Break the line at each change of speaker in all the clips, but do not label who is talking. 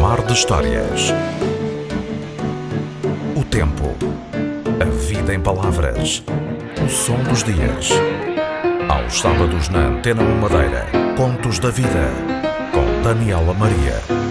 Mar de Histórias. O tempo. A vida em palavras. O som dos dias. Aos sábados na Antena 1 Madeira. Contos da Vida. Com Daniela Maria.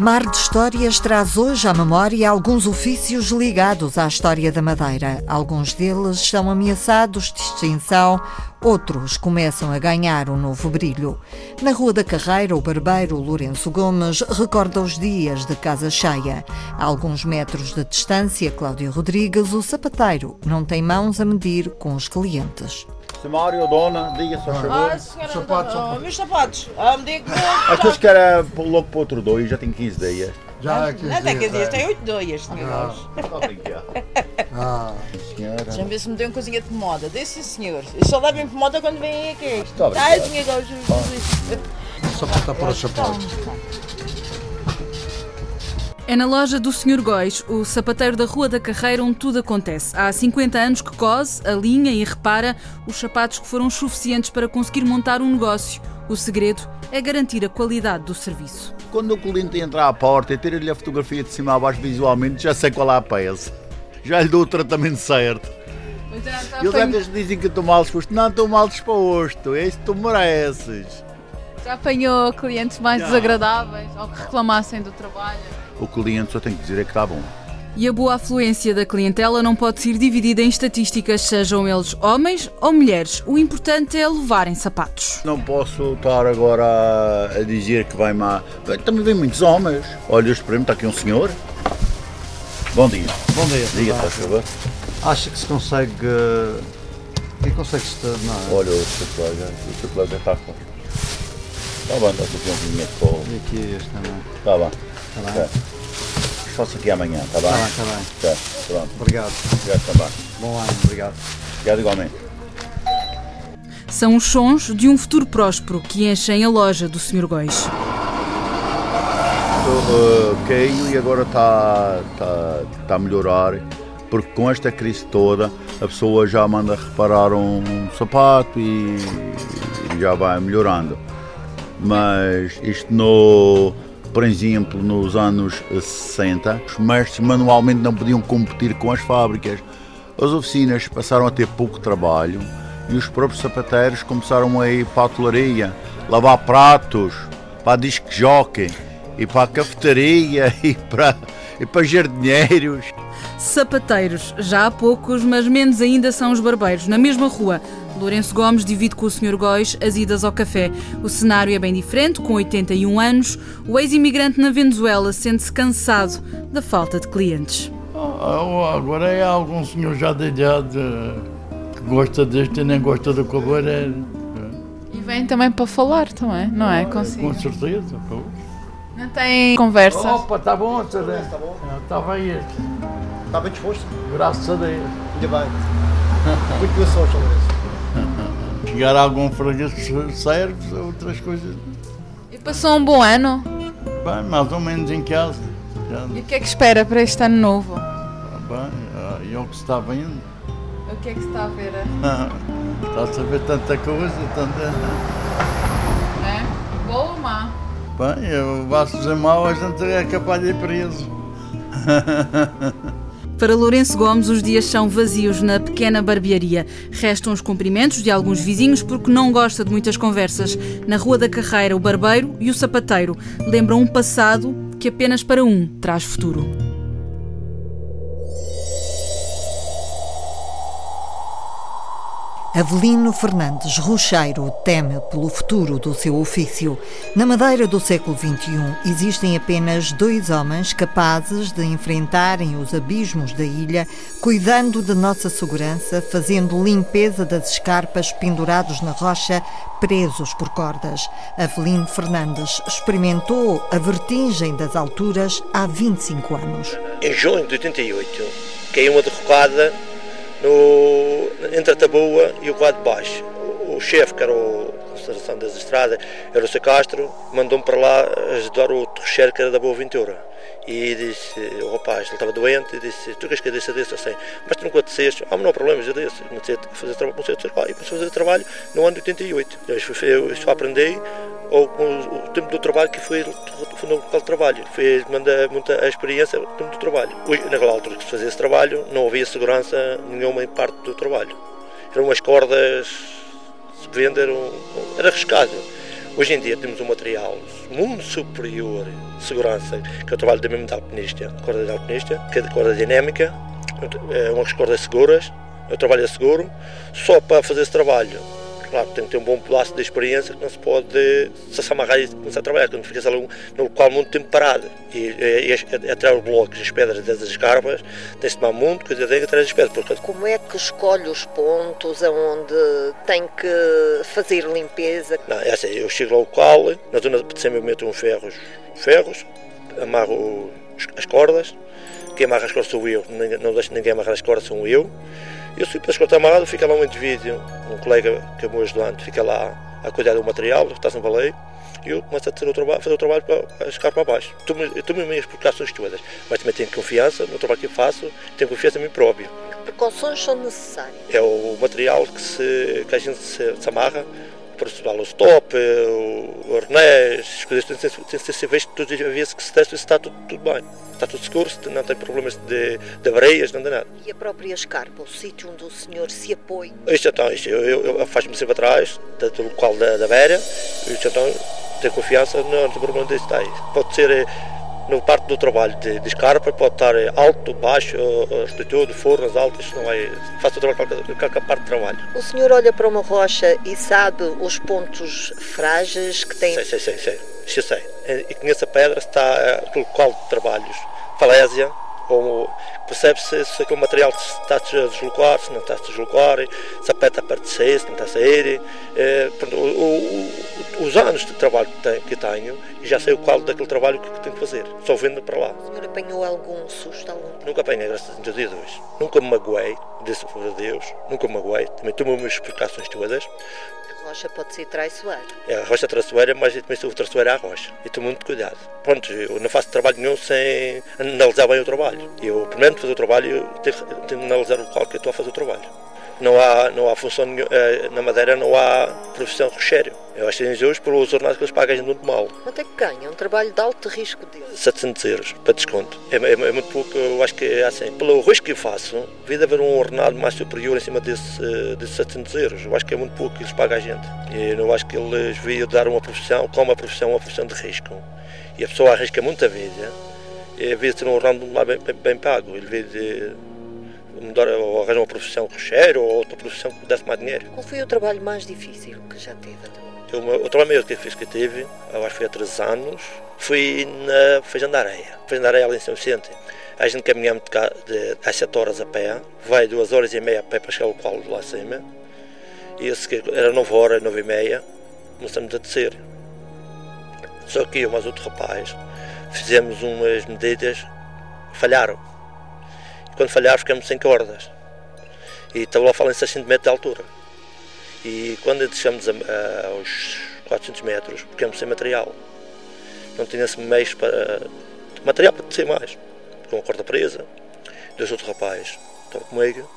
Mar de Histórias traz hoje à memória alguns ofícios ligados à história da Madeira. Alguns deles são ameaçados de extinção, outros começam a ganhar um novo brilho. Na Rua da Carreira, o barbeiro Lourenço Gomes recorda os dias de casa cheia. A alguns metros de distância, Cláudio Rodrigues, o sapateiro, não tem mãos a medir com os clientes.
Mário, dona, diga só favor.
Ah, senhora, sapatos, oh, meus sapatos. Ah, me diga
Aqueles que era logo para outro dois, já tem 15 dias.
Já é 15 dias. Não tem 15 dias, tem 8 dias, senhor. Ah,
ah. senhora.
Deixa-me ver se me deu uma coisinha de moda. Sim, senhor. Eu só levo em moda quando vem aqui.
Está bem.
Tá, senhor,
Só para tapar os sapatos.
É na loja do Sr. Góis, o sapateiro da Rua da Carreira, onde tudo acontece. Há 50 anos que cose, alinha e repara os sapatos que foram suficientes para conseguir montar um negócio. O segredo é garantir a qualidade do serviço.
Quando o cliente entra à porta e tira-lhe a fotografia de cima a baixo visualmente, já sei qual é a peça. Já lhe dou o tratamento certo. E os outros dizem que estou mal disposto. Não, estou mal disposto. É isso que tu mereces.
Já apanhou clientes mais já. desagradáveis ou que reclamassem do trabalho?
O cliente só tem que dizer é que está bom.
E a boa afluência da clientela não pode ser dividida em estatísticas, sejam eles homens ou mulheres. O importante é levarem sapatos.
Não posso estar agora a dizer que vai má. Também vem muitos homens. Olha, este prêmio está aqui um senhor. Bom dia.
Bom dia.
Diga, por favor.
Acha que se consegue. Quem consegue se
não Olha, o seu colega, o seu colega está com. Está bem, está aqui um vinho de.
E aqui este também.
Está bem. Está bem. Faço aqui amanhã, está bem?
Está bem, está bem.
Tá, pronto.
Obrigado.
Obrigado também.
Bom ano, obrigado.
Obrigado igualmente.
São os sons de um futuro próspero que enchem a loja do Sr. Góis.
Uh, caiu e agora está tá, tá a melhorar, porque com esta crise toda a pessoa já manda reparar um sapato e, e já vai melhorando. Mas isto no por exemplo, nos anos 60, os mestres manualmente não podiam competir com as fábricas. As oficinas passaram a ter pouco trabalho e os próprios sapateiros começaram a ir para a hotelaria, lavar pratos, para a disc jockey, e para a cafetaria e para, e para jardineiros.
Sapateiros, já há poucos, mas menos ainda são os barbeiros. Na mesma rua, Lourenço Gomes divide com o Sr. Góis as idas ao café. O cenário é bem diferente, com 81 anos, o ex-imigrante na Venezuela sente-se cansado da falta de clientes.
Ah, agora é algum senhor já de idade que gosta deste e nem gosta do cabeleireiro.
E vem também para falar também, não é?
Consigo. Com certeza.
Não tem conversa.
Opa, está bom, está bem. Está bem este.
Está bem disposto?
Graças a Deus.
Ainda bem. Muito boa sorte, Lourenço.
Chegar a algum freguês serve, outras coisas.
E passou um bom ano?
Bem, mais ou menos em casa.
Já... E o que é que espera para este ano novo?
Bem, é o que se está vendo.
O que é que se está a ver?
está a saber tanta coisa, tanta.
É? Boa ou má?
Bem, eu vou dizer mal, a gente é capaz de ir preso.
Para Lourenço Gomes, os dias são vazios na pequena barbearia. Restam os cumprimentos de alguns vizinhos porque não gosta de muitas conversas. Na Rua da Carreira, o barbeiro e o sapateiro lembram um passado que apenas para um traz futuro.
Avelino Fernandes Rocheiro teme pelo futuro do seu ofício. Na Madeira do século XXI existem apenas dois homens capazes de enfrentarem os abismos da ilha, cuidando de nossa segurança, fazendo limpeza das escarpas pendurados na rocha, presos por cordas. Avelino Fernandes experimentou a vertigem das alturas há 25 anos.
Em junho de 88, caiu uma derrocada no, entre a Taboa e o quadro baixo. O, chefe, que era o conservação das estradas, era o Sr. Castro, mandou-me para lá ajudar o terceiro, que era da Boa Ventura. E disse, o rapaz, ele estava doente, e disse, tu queres que eu desça desse? Assim, mas tu nunca desceste? Ah, mas não há problema, eu desço. Comecei a fazer trabalho, comecei a a fazer trabalho no ano de 88. Eu só aprendi ou com o, tempo do trabalho que foi, no local de trabalho. Foi manda muita experiência no tempo do trabalho. Hoje, naquela altura que se fazia esse trabalho, não havia segurança nenhuma em parte do trabalho. Eram umas cordas, se vender, era arriscado. Hoje em dia temos um material muito superior de segurança, que é o trabalho da mesma da alpinista, corda de alpinista, que é de corda dinâmica, é umas cordas seguras, eu trabalho a seguro, só para fazer esse trabalho Claro, tem que ter um bom pedaço de experiência que não se pode se amarrar e começar a trabalhar, quando ficas ali no local muito tempo parado. E, e, e atrás os blocos, as pedras das escarpas, tem-se tomar muito cuidado atrás das pedras. Porque...
Como é que escolhe os pontos onde tem que fazer limpeza?
Não, é assim, eu chego ao local, na zona de cima eu meto uns ferros, ferros, amarro as cordas, quem amarra as cordas sou eu, não deixo ninguém amarrar as cordas, sou eu. Eu fui para escotar amarrado, fica lá um indivíduo, um colega que é meu ajudante, fica lá a cuidar do material, está sem baleia, e eu começo a fazer o trabalho, fazer o trabalho para escar para baixo. Eu tomo as minhas precauções todas, mas também tenho confiança no trabalho que eu faço, tenho confiança em mim próprio.
Que precauções são necessárias?
É o material que, se, que a gente se, se amarra, para o stop, o arnés, as coisas têm de ser vistas todos os dias que se testa se está tudo, tudo bem. Está tudo seguro, não tem problemas de, de areias, não tem nada.
E a própria escarpa, o sítio onde o senhor se apoia?
Isto então, isto, eu, eu, eu faço-me sempre atrás, do local da, da beira, isto então tenho confiança, não tem problema desse daí. Pode ser eh, no parte do trabalho de, de escarpa pode estar alto, baixo, altitude, fornas altas, não é, faço o trabalho qualquer, qualquer parte do trabalho.
O senhor olha para uma rocha e sabe os pontos frágeis que tem?
Sei, sei, sei, sei, isso eu sei. E conheço a pedra, está no local de trabalhos, falésia, ou percebe-se se aquele material está a deslocar, se não está a deslocar, se a pé está perto de sair, se não está a sair. É, o, o, os anos de trabalho que tenho, e já sei o qual daquele trabalho que tenho que fazer, só vendo para lá.
O senhor apanhou algum susto? Algum?
Nunca apanhei, graças a Deus. Nunca me magoei, disse a Deus, nunca me magoei. Também tomo as minhas explicações todas,
rocha pode ser traiçoeira.
É, a rocha traiçoeira, mas eu também sou traiçoeira à rocha. E tenho muito cuidado. Pronto, eu não faço trabalho nenhum sem analisar bem o trabalho. Eu, primeiro de fazer o trabalho, tenho, tenho de analisar o qual que eu estou a fazer o trabalho. Não há, não há função eh, na Madeira, não há profissão rocheiro. Eu acho que injusto pelos ordenados que eles pagam muito mal.
Quanto é que ganha? Um trabalho de alto risco dele?
700 euros, para desconto. É, é, é, muito pouco, eu acho que é assim. Pelo risco que eu faço, devia haver um ordenado mais superior em cima desse, desses 700 euros. Eu acho que é muito pouco que eles pagam a gente. E eu não acho que eles deviam dar uma profissão, como uma profissão, uma profissão de risco. E a pessoa arrisca muita vida, e devia ter um ordenado bem, bem, bem pago. Ele devia mudar, ou arranjar uma profissão rocheiro ou outra profissão que desse mais dinheiro.
Qual foi o trabalho mais difícil que já teve?
Eu, o trabalho maior que eu fiz que eu tive, eu acho que foi há três anos, foi na Feijão da Areia. Feijão da Areia ali em São Vicente. A gente caminhamos de, cá, de, às 7 horas a pé, vai duas horas e meia a pé para chegar ao local lá acima. E esse que era 9 horas, 9 e meia, começamos a descer. Só que eu, mas outro rapaz, fizemos umas medidas, falharam quando falhar ficamos sem cordas. E estava lá em 600 metros de altura. E quando deixamos a, a, aos 400 metros, ficamos sem material. Não tinha-se meios para. material para descer mais. Com a corda presa, dois outros rapazes estão comigo.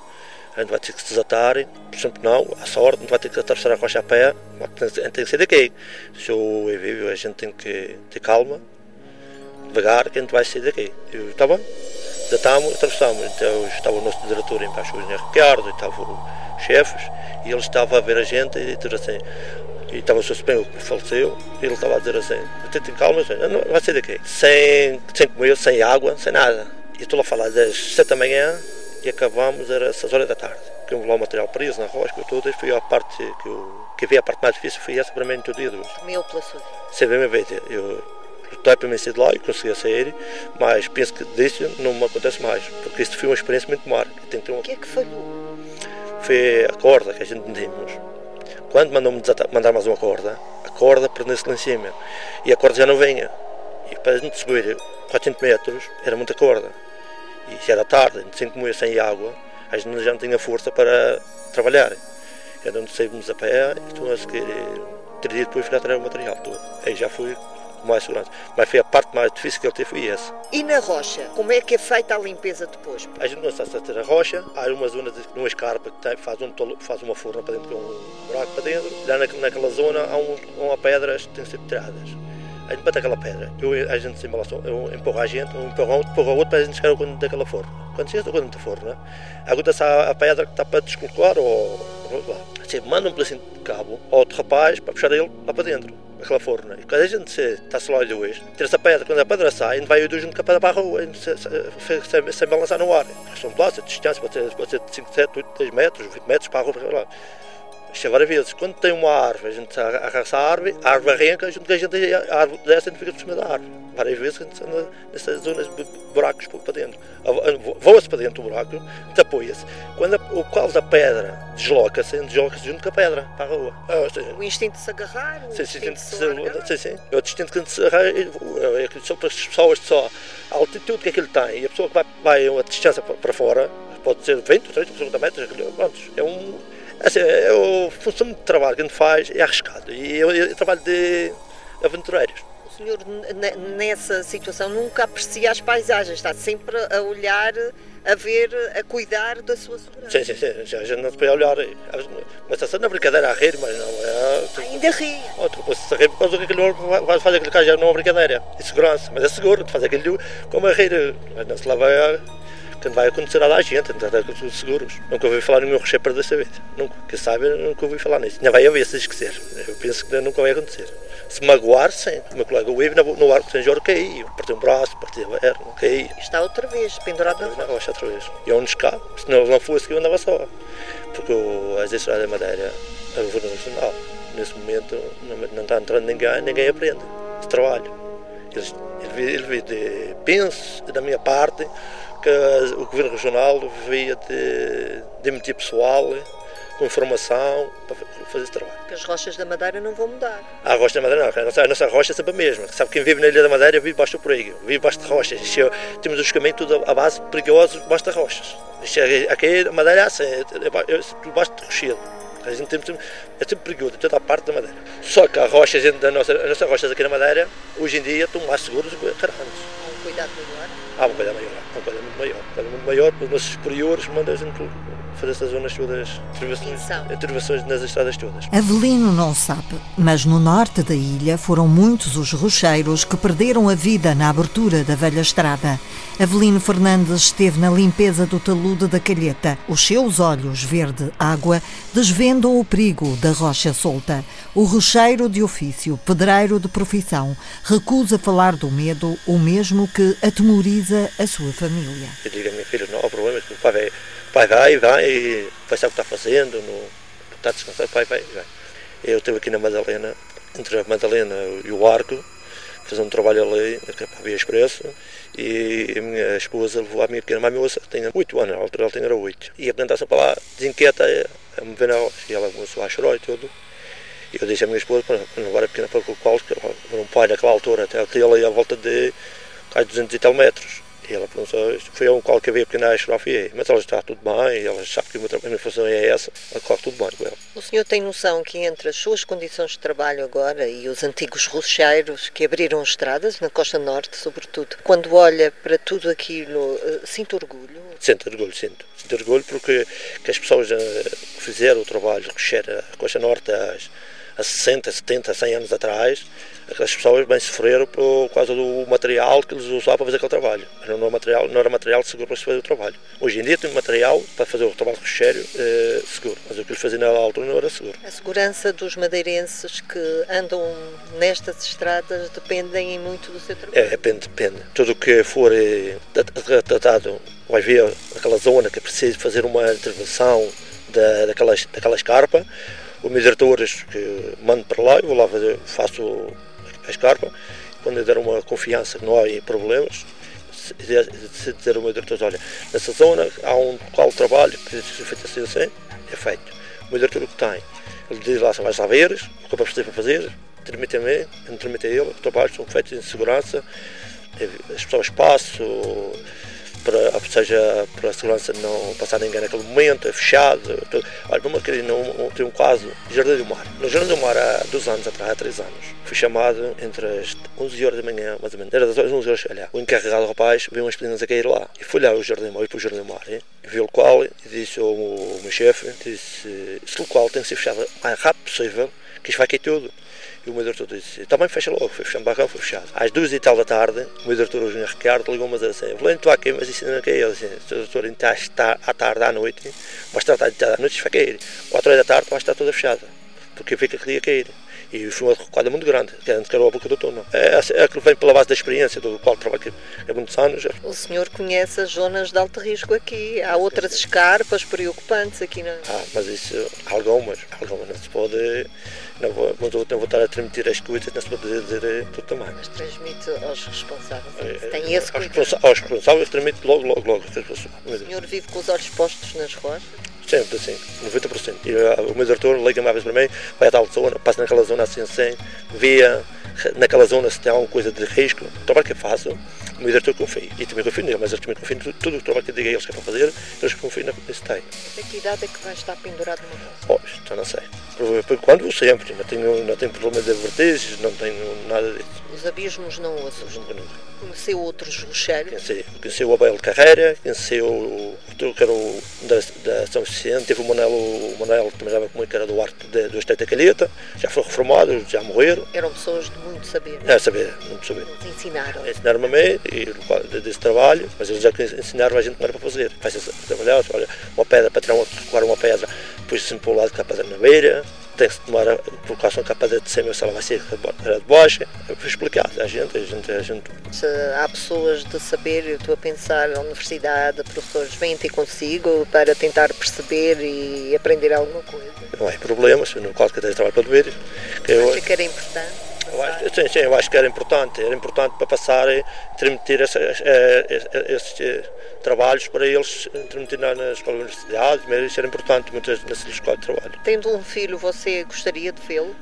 A gente vai ter que se desatar, por exemplo, não, à sorte, a gente vai ter que atravessar a rocha a pé, a gente tem que sair daqui. Se eu vivo, a gente tem que ter calma, devagar, que a gente vai sair daqui. Eu, está bem? Desatámos, atravessámos. Então estava o nosso diretor embaixo, o engenheiro Ricardo, e estavam os chefes, e ele estava a ver a gente e dizer assim. E estava o seu Supremo que faleceu, e ele estava a dizer assim: tentem calma, não vai sair daqui. Sem, sem comer, sem água, sem nada. E estou lá a falar das 7 da manhã e acabamos, era 6 horas da tarde. Ficamos lá o material preso na rocha, tudo, e foi a parte que eu. que vi a parte mais difícil foi essa para mim todo dia de hoje.
Comeu pela sua vida?
Minha vida. Eu, de lá e consegui sair, mas penso que disso não me acontece mais, porque isso foi uma experiência muito marca.
Uma... O que é que falhou?
Foi a corda que a gente medimos. Quando mandou-me mandar mais uma corda, a corda prendeu-se lá em cima e a corda já não vinha. E para a gente subir 400 metros era muita corda. E já era tarde, sem comer, sem água, a gente já não tinha força para trabalhar. Então saímos a pé e estou a seguir. Três dias depois fui a trazer o material todo. Aí já fui mais segurança. Mas foi a parte mais difícil que ele teve foi essa.
E na rocha, como é que é feita a limpeza depois?
A gente não está a ter a rocha, há uma zona de uma escarpa que tem, faz, um tolo, faz uma forra para dentro, um buraco para dentro. Lá naquela zona há um, uma pedras que tem que ser tiradas. A gente bate aquela pedra, eu, a gente se eu empurro a gente, um empurra outro, empurra outro para a gente chegar ao canto daquela forma. Quando chega ao canto da forma, agora está a pedra que está para descolocar ou. Assim, manda um pedacinho de cabo ao outro rapaz para puxar ele lá para dentro, aquela forma. E quando a gente está só lá dois, tira essa pedra, quando a pedra sai, a gente vai os dois junto com a pedra para a rua, sem, balançar no ar. São plásticos, distância pode ser de 5, 7, 8, 10 metros, 20 metros para a rua. Isto é várias vezes. Quando tem uma árvore, a gente arrasta a árvore, a árvore arranca, junto com a gente, a árvore desce e fica por cima da árvore. Várias vezes a gente anda nessas zonas de buracos para dentro. Voa-se para dentro do buraco, apoia-se. Quando o calo da pedra desloca-se, desloca-se junto com a pedra para a rua.
O instinto de se agarrar, o
sim,
instinto de se
largar. Sim, sim. É o instinto que se agarrar, é só para as pessoas só, a altitude que aquilo tem, e a pessoa que vai, vai uma distância para fora, pode ser 20, 30, 50 metros, pronto, é um Assim, o função de trabalho que a gente faz é arriscado e é, trabalho de aventureiros.
O senhor, nessa situação, nunca aprecia as paisagens, está sempre a olhar, a ver, a cuidar da sua segurança.
Sim, sim, sim. A gente não se pode olhar. Mas está na brincadeira a rir, mas não é.
Ainda ri.
Outro, se rir por causa que aquele vai fazer aquele caso, não é uma brincadeira. É segurança, mas é seguro fazer aquilo como a rir. Mas não se a que vai acontecer a da gente, com os seguros. Nunca ouvi falar no meu recheio dessa vez. Nunca, que sabe, nunca ouvi falar nisso. Ainda vai haver se esquecer. Eu penso que nunca vai acontecer. Se magoar, sim. O meu colega Wave no arco de São Jorge caiu. Partiu um braço, partiu a perna, caiu.
Está outra vez, pendurado na rocha.
rocha outra vez. E onde escape. Se não, não fosse que eu andava só. Porque a Estrada da Madeira, a governo nacional, nesse momento não, não está entrando ninguém, ninguém aprende trabalho. Ele, ele, ele penso, da minha parte, que o Governo Regional devia de, de emitir pessoal com informação para fazer esse trabalho.
Porque as rochas da Madeira não vão mudar.
Ah, a rocha da Madeira não, a nossa, a nossa rocha é sempre a mesma. Sabe quem vive na Ilha da Madeira vive baixo do perigo, vive baixo de rochas. É, temos os caminhos tudo à base perigosos baixo de rochas. É, aqui a Madeira é assim, é, baixo de rochedo. A gente tem, é sempre perigoso, toda a parte da Madeira. Só que a rocha, a gente, a nossa, as nossas rochas aqui na Madeira, hoje em dia estão mais seguras do que carranos.
Um cuidado maior?
Há uma coisa maior, há uma coisa muito maior. Uma coisa muito maior, os nossos superiores mandam a gente fazer essas zonas todas, intervenções nas estradas todas.
Avelino não sabe, mas no norte da ilha foram muitos os rocheiros que perderam a vida na abertura da velha estrada. Avelino Fernandes esteve na limpeza do talude da calheta. Os seus olhos verde água desvendam o perigo da rocha solta. O rocheiro de ofício, pedreiro de profissão, recusa falar do medo, o mesmo que atemoriza a sua família.
Eu digo a minha filha, não há problema, o pai vai, o pai vai, vai, vai saber o que está fazendo, no, está descansado, o pai vai, vai. Eu estive aqui na Madalena, entre a Madalena e o Arco, fazer um trabalho ali, para a Via Expresso, e a minha esposa levou a minha pequena moça, tinha 8 anos, na altura ela tinha 8. E a plantação para lá, desinquieta, a me ver na e ela começou a chorar e tudo. E eu disse à minha esposa para não levar a pequena para o qual, que era um pai naquela altura, até ali à volta de quase 200 e tal metros. E ela perguntou, foi um qual que havia pequena estrofiei, mas ela está tudo bem, ela sabe que a minha função é essa, corre tudo bem com ela.
O senhor tem noção que entre as suas condições de trabalho agora e os antigos rocheiros que abriram estradas, na costa norte sobretudo, quando olha para tudo aquilo, eh, sinto orgulho?
Sinto orgulho, sinto. Sinto orgulho porque que as pessoas eh, fizeram o trabalho de rocheiro a costa norte há, há 60, 70, 100 anos atrás, aquelas pessoas bem sofreram por causa do material que eles usavam para fazer aquele trabalho. Não era material, não era material seguro para se fazer o trabalho. Hoje em dia tem material para fazer o trabalho de recheio eh, seguro, mas o que eles faziam na altura não era seguro.
A segurança dos madeirenses que andam nestas estradas dependem muito do seu trabalho?
É, depende, depende. Tudo o que for eh, tratado, vai ver aquela zona que precisa fazer uma intervenção da, daquela, daquela escarpa, meus diretores que mando para lá, eu vou lá fazer, faço a escarpa, quando eu der uma confiança que não há problemas, se dizer ao meu diretor, olha, nessa zona há um de trabalho que se feito assim, assim, é feito. O meu diretor o que tem, ele diz lá, são mais saberes, o que eu preciso para fazer, transmite a mim, eu transmite a ele, os trabalhos são feitos em segurança, as pessoas espaço, para, seja para a segurança não passar ninguém naquele momento, é fechado. Tudo. Olha, vamos aqui num, tem um caso, Jardim do Mar. No Jardim do Mar, há dois anos atrás, há três anos, fui chamado entre as 11 horas da manhã, mais ou menos, era das 11 horas, olha, o encarregado rapaz viu umas meninas a cair lá. E fui lá ao Jardim do Mar, para o Jardim do Mar, hein? vi o local e disse ao meu, chefe, disse, este local tem que ser fechado o mais rápido possível, que isto vai cair tudo. E o meu diretor disse, também fecha logo, foi fechando o barrão, foi fechado. Às duas e tal da tarde, o meu diretor, o Júnior Ricardo, ligou-me a dizer assim, Valente, estou aqui, mas isso não caiu. Ele disse, doutor, então está à tarde, à noite, mas está à tarde, à noite, vai cair. Quatro horas da tarde vai estar toda fechada, porque fica que ia cair. E foi uma recuada muito grande, que antes que era a boca do túnel. É, é aquilo vem pela base da experiência, do qual trabalho há muitos anos.
O senhor conhece as zonas de alto risco aqui. Há outras escarpas preocupantes aqui, não é?
Ah, mas isso, algumas, algumas não se pode não vou, não vou estar a transmitir as coisas, não se pode dizer tudo também.
Mas transmite aos responsáveis. É, Tem esse
cuidado. Aos responsáveis transmite logo, logo, logo.
O senhor vive com os olhos postos nas rochas?
Sempre, assim, 90%. E, uh, o meu diretor liga-me às vezes para mim, vai a tal zona, passa naquela zona assim, assim, via naquela zona se tem alguma coisa de risco. O trabalho que eu faço, o meu diretor confia. E também confio nele, mas eles também confiam em tudo, o trabalho que eu digo a eles que é para fazer, eles confiam nesse tem.
Até que idade é que vai estar pendurado numa
roça? Oh, já não sei. Quando sempre, não tenho, não tenho problema de vertigens, não tenho nada disso.
Os abismos não o assustam? Conheceu outros rocheiros?
Conheci, conheci o Abel Carreira, conheci o, que era o da, da São Vicente, teve o Manel, o Manel que também comigo, que era do Arte de, do Esteta Calheta, já foi reformado, já morreram.
Eram pessoas de muito saber.
É, saber, muito saber.
Eles ensinaram.
Ensinaram-me a mim e desse trabalho, mas eles já ensinaram a gente como era para fazer. Faz trabalhar, olha, uma pedra para tirar uma, uma pedra, depois se para o lado com a pedra na beira, tem-se tomar a precaução que a pedra de cima se ela vai ser de baixa. Foi explicado a gente, a gente, a gente.
Se há pessoas de saber, eu estou a pensar, a universidade, professores vêm ter consigo para tentar perceber e aprender alguma coisa.
Não há problemas, no caso que tens trabalho para.
Que eu acho que era importante.
Eu acho, sim, sim, eu acho que era importante, era importante para passar e transmitir esses, esses trabalhos para eles transmitir nas escolas universidades, mas isso era importante, muitas nessas escolas de trabalho.
Tendo um filho, você gostaria de vê-lo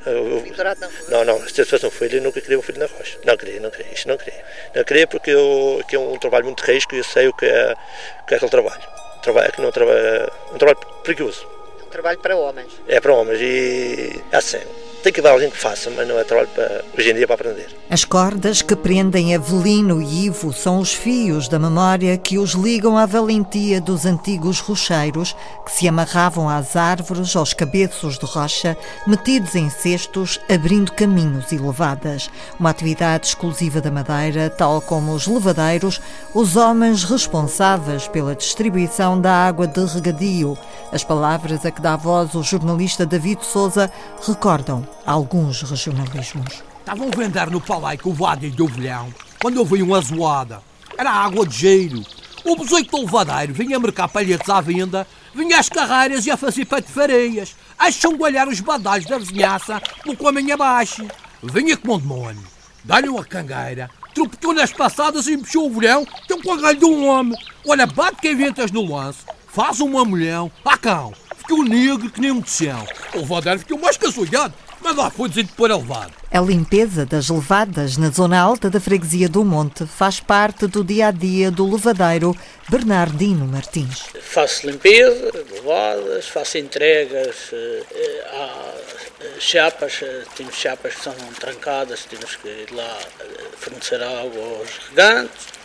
na? Não, não, se fosse um filho, eu nunca queria um filho na rocha. Não queria, não queria, isso não queria. Não queria porque eu, que é um trabalho muito risco e eu sei o que é, o que é aquele trabalho. Trabalho que não trabalho, um trabalho perigoso.
É um trabalho para homens.
É para homens e é assim tem que haver alguém que faça, mas não é trabalho para, hoje em dia para aprender.
As cordas que prendem Avelino e Ivo são os fios da memória que os ligam à valentia dos antigos rocheiros que se amarravam às árvores, aos cabeços de rocha, metidos em cestos, abrindo caminhos e levadas. Uma atividade exclusiva da Madeira, tal como os levadeiros, os homens responsáveis pela distribuição da água de regadio. As palavras a que dá voz o jornalista David Souza recordam alguns regionalismos.
Estavam a vender no palaico o Vádio de Ovelhão quando eu vi uma zoada. Era água de gelo. O besoito do levadeiro vinha mercar palhetes à venda, vinha às carreiras e a fazer patifareias, a changualhar os badalhos da vizinhança pelo caminho abaixo. Vinha como um demônio. Dá-lhe uma cangueira, tropetou nas passadas e mexeu o velhão, tem um cagalho de um homem. Olha, bate que inventas no lance, faz um mamulhão, ah cão, ficou negro que nem um tição. O levadeiro ficou mais caçolhado, mas lá foi dizer para levar.
A limpeza das levadas na zona alta da freguesia do Monte faz parte do dia a dia do levadeiro Bernardino Martins.
Faço limpeza, levadas, faço entregas eh, a chapas, eh, temos chapas que são trancadas, temos que ir lá eh, fornecer água aos regantes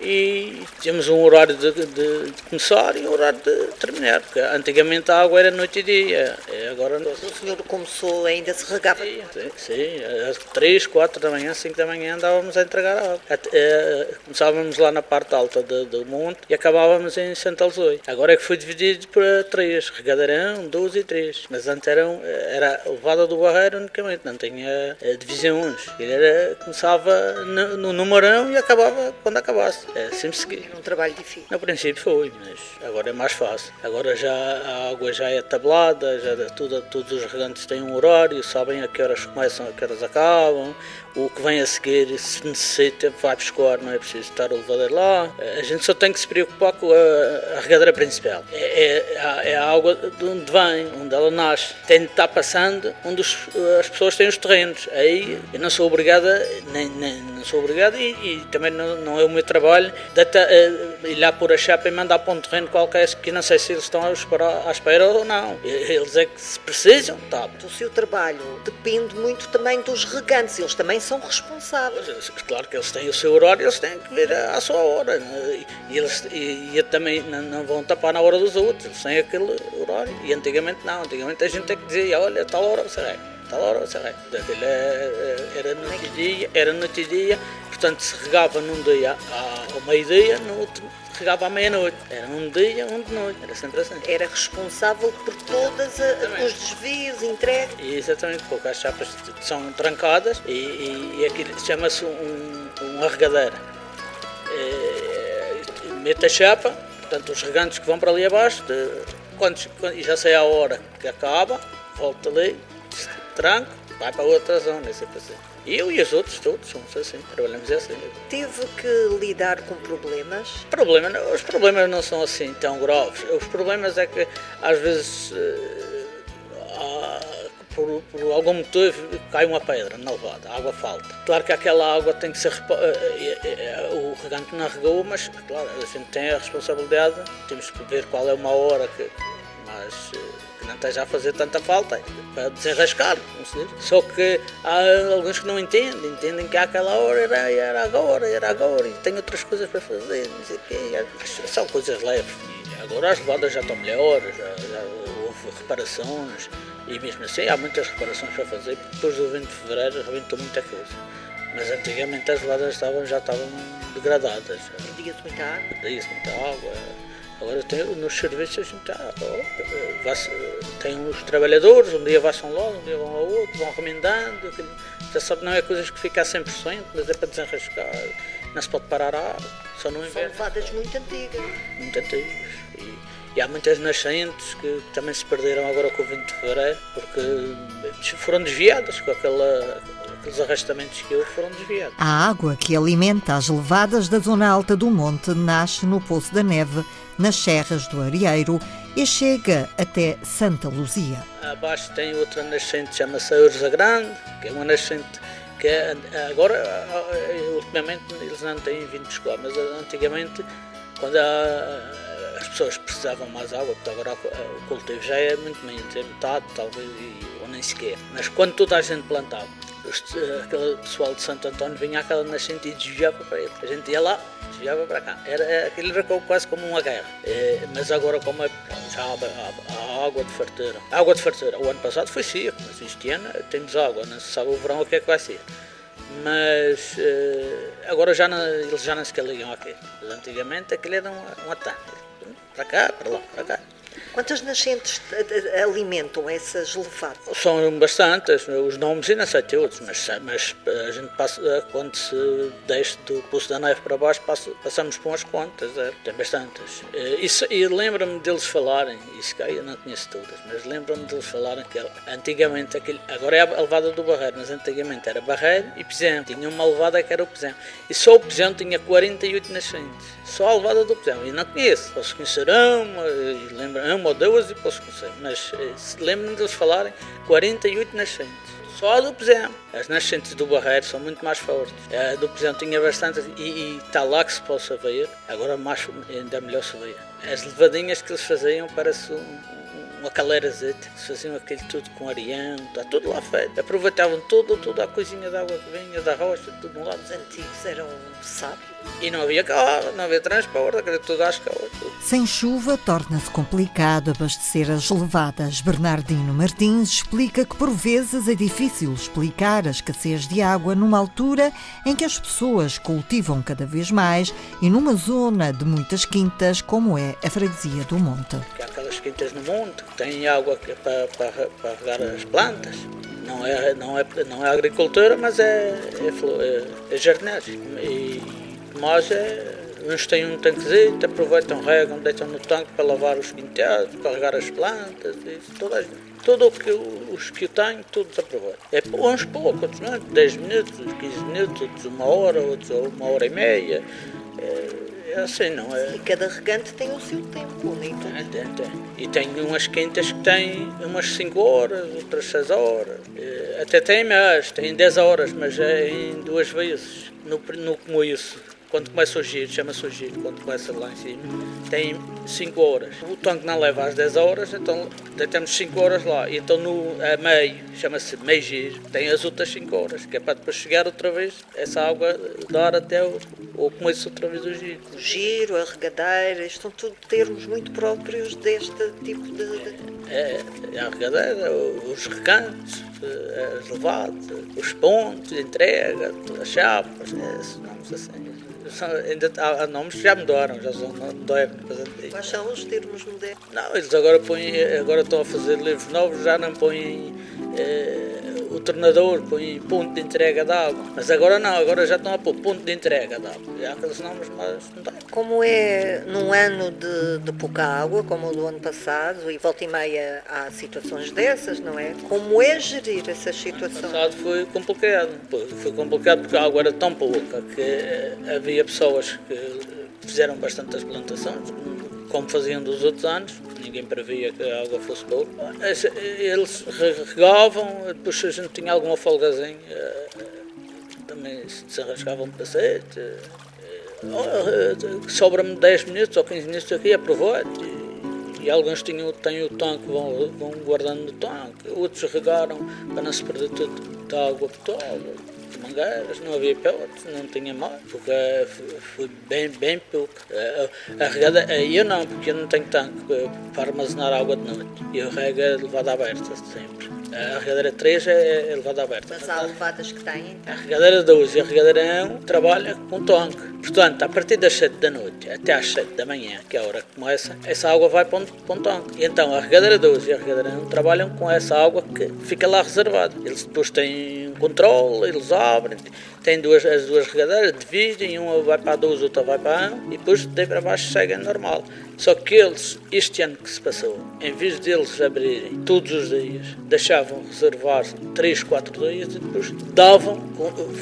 e temos um horário de, de, de, começar e um horário de terminar, porque antigamente a água era noite e dia, e agora não.
O senhor começou, ainda se regava?
Sim, sim, sim, às 3, 4 da manhã, 5 da manhã andávamos a entregar a água. Eh, começávamos lá na parte alta do, do monte e acabávamos em Santa Alzoi. Agora é que foi dividido para três, regadeirão, 12 e 3, mas antes eram, era levada do barreiro unicamente, não tinha eh, divisões. Ele era, começava no, no e acabava quando acabasse. É, sempre segui.
Um trabalho difícil.
No princípio foi, mas agora é mais fácil. Agora já a água já é tablada, já tudo, todos os regantes têm um horário, sabem a que horas começam, a que horas acabam. O que vem a seguir, se necessita, vai pescar, não é preciso estar o levadeiro lá. A gente só tem que se preocupar com a, a regadeira principal. É, é, é, a água de onde vem, onde ela nasce. Tem de estar passando onde os, as pessoas têm os terrenos. Aí eu não sou obrigada, nem, nem não sou obrigada e, e também não, não é o meu trabalho de, uh, ir lá por a chapa e mandar para um terreno qualquer, que não sei se eles estão à espera, à espera ou não. Eles é que se precisam, tá.
O seu trabalho depende muito também dos regantes, eles também são responsáveis.
Claro que eles têm o seu horário, eles têm que vir à sua hora. Né? E eles e, e também não, vão tapar na hora dos outros, eles têm aquele horário. E antigamente não, antigamente a gente tem que dizer, olha, tal hora você vai, tal hora você vai. Era noite e dia, era noite e dia, portanto se regava num dia ao meio-dia, no outro regava à meia-noite. Era um dia, um de noite, era sempre assim.
Era responsável por todos os desvios, entregues.
Exatamente, porque as chapas são trancadas e, e, e aquilo chama-se um, uma regadeira. É, mete a chapa, portanto os regantes que vão para ali abaixo, de, quando, quando, já sei a hora que acaba, volta ali, tranco, vai para outra zona, é sempre assim. Eu e os outros todos somos assim, trabalhamos assim.
Teve que lidar com problemas?
Problema, os problemas não são assim tão graves. Os problemas é que às vezes há, por, por, algum motivo cai uma pedra na levada, a água falta. Claro que aquela água tem que ser. O regante não regou, mas claro, a gente tem a responsabilidade, temos que ver qual é uma hora que. Mas não esteja a fazer tanta falta para desenrascar. Só que há alguns que não entendem, entendem que àquela hora era, era agora, era agora, e tem outras coisas para fazer, não sei o quê. São coisas leves. Agora as levadas já estão melhores, já, já houve reparações, e mesmo assim há muitas reparações para fazer, porque depois do 20 de fevereiro rebentou muita coisa. Mas antigamente as levadas estavam, já estavam degradadas.
Pedia-se muita água?
Pedia-se muita água. Agora tem, nos serviços a gente tá, ó, tem os trabalhadores, um dia um lado, um dia vão ao outro, vão remendando, já sabe, não é coisas que ficam a 100%, mas é para desenrascar, não se pode parar a água, só no inverno.
São levadas muito antigas.
Muito antigas. E, e, há muitas nascentes que também se perderam agora com o 20 de fevereiro, porque foram desviadas com aquela, aqueles arrastamentos que houve foram desviados.
A água que alimenta as levadas da zona alta do monte nasce no Poço da Neve, nas serras do Arieiro e chega até Santa Luzia.
Abaixo tem outra nascente, chama-se Urza Grande, que é uma nascente que é, agora, ultimamente, eles não têm vindo buscar, mas antigamente, quando as pessoas precisavam mais água, porque agora o cultivo já é muito menos, é metade, talvez, ou nem sequer. Mas quando toda a gente plantava, aquele pessoal de Santo António vinha àquela nascente e desviava para ele. A gente ia lá, desviava para cá. Era, aquilo era quase como uma guerra. É, mas agora, como é, já há, água de fartura. Água de fartura. O ano passado foi seco, mas este ano temos água. Não se sabe o verão o que é que vai ser. Mas uh, agora já não, eles já não se ligam aqui. Mas antigamente aquilo era um, um ataque. Para cá, para lá, para cá.
Quantas nascentes alimentam essas levadas?
São bastantes, os nomes ainda sei todos, mas, mas a gente passa, quando se deixa do Pulso da Neve para baixo, passa, passamos por umas quantas, é, tem bastantes. Isso, e lembro-me deles falarem, isso que eu não conheço todas, mas lembro-me deles falarem que antigamente, aquele, agora é a levada do Barreiro, mas antigamente era Barreiro e Pisão, tinha uma levada que era o Pisão, e só o Pisão tinha 48 nascentes, só a levada do Pisão, e não conheço, posso conhecer uma, lembro, uma ou duas e posso conhecer, mas lembro-me deles falarem 48 nascentes. Só a do Pesão. As nascentes do Barreiro são muito mais fortes. A do Pesão tinha bastante e está lá que se possa ver. Agora mais, ainda melhor se vê. As levadinhas que eles faziam parece um, uma calerazete. Se faziam aquele tudo com arião, está tudo lá feito. Aproveitavam tudo, tudo a coisinha de água que vinha da rocha, tudo lado.
Os antigos eram sábios.
E não havia carro, não havia transporte, era tudo às calças.
Sem chuva, torna-se complicado abastecer as levadas. Bernardino Martins explica que por vezes é difícil explicar a escassez de água numa altura em que as pessoas cultivam cada vez mais e numa zona de muitas quintas, como é a freguesia do Monte.
Há aquelas quintas no monte que têm água para, para, para regar as plantas. Não é, não é, não é agricultura, mas é, é, é, é jardinagem. E mas é, uns têm um tanquezinho, aproveitam, regam, deitam no tanque para lavar os quintais, para regar as plantas, isso, toda a gente. Tudo o que os que eu tenho, todos aproveitam. É uns poucos, não é? 10 minutos, 15 minutos, outros uma hora, outros uma hora e meia. É, é assim, não é?
E cada regante tem o seu tempo, nem tudo.
É, tem, tem. E tem umas quintas que têm umas 5 horas, outras 6 horas. É, até tem mais, tem 10 horas, mas é em duas vezes, no, no começo quando começa o giro, chama-se o giro, quando começa lá em cima, tem 5 horas. O tanque não leva às 10 horas, então temos 5 horas lá. E então no a meio, chama-se meio giro, tem as outras 5 horas, que é para depois chegar outra vez, essa água dar até o, o começo outra vez do giro.
O giro, a regadeira, estão tudo termos muito próprios deste tipo de...
É, é a regadeira, os recantos, as levadas, os pontos de entrega, as chapas, é, nomes assim. Ainda há, nomes que já mudaram, já são modernos.
Quais são os termos modernos?
Não, eles agora põem, agora estão a fazer livros novos, já não põem o tornador, põem ponto de entrega de água. Mas agora não, agora já estão a pôr ponto de entrega de água. Já aqueles nomes, mas não tem.
Como é num ano de, de pouca água, como o do ano passado, e volta e meia há situações dessas, não é? Como é gerir essas situações?
O passado foi complicado. Foi complicado porque a água era tão pouca que havia pessoas que fizeram bastantes plantações, como faziam dos outros anos, ninguém previa que a água fosse boa. Eles regavam, depois a gente tinha alguma folgazinha, eh, também se desarrascava um cacete. Eh, oh, sobra-me 10 minutos ou 15 minutos aqui, aproveito. E, e alguns tinham, têm o tanque, vão, vão guardando no tanque, outros regaram para não se perder tudo da água potável mangueiras, não havia pelotas, não tinha mais, porque foi bem, bem pouco. A regada, eu não, porque eu não tenho tanque para armazenar água de noite. Eu rego é levada aberta sempre. A regadeira 3 é, é levada aberta.
Mas há levadas que têm?
Então? A regadeira 2 e a regadeira 1 trabalha com tanque. Portanto, a partir das 7 da noite até às 7 da manhã, que é a hora que começa, essa água vai para um, para um tanque. E então a regadeira 2 e a regadeira 1 trabalham com essa água que fica lá reservada. Eles depois têm um controle, eles abrem, têm duas, as duas regadeiras, dividem, uma vai para a 2, outra vai para a 1 e depois daí para baixo segue normal. Só que eles, este ano que se passou, em vez deles abrirem todos os dias, deixavam reservar 3, 4 dias e depois davam,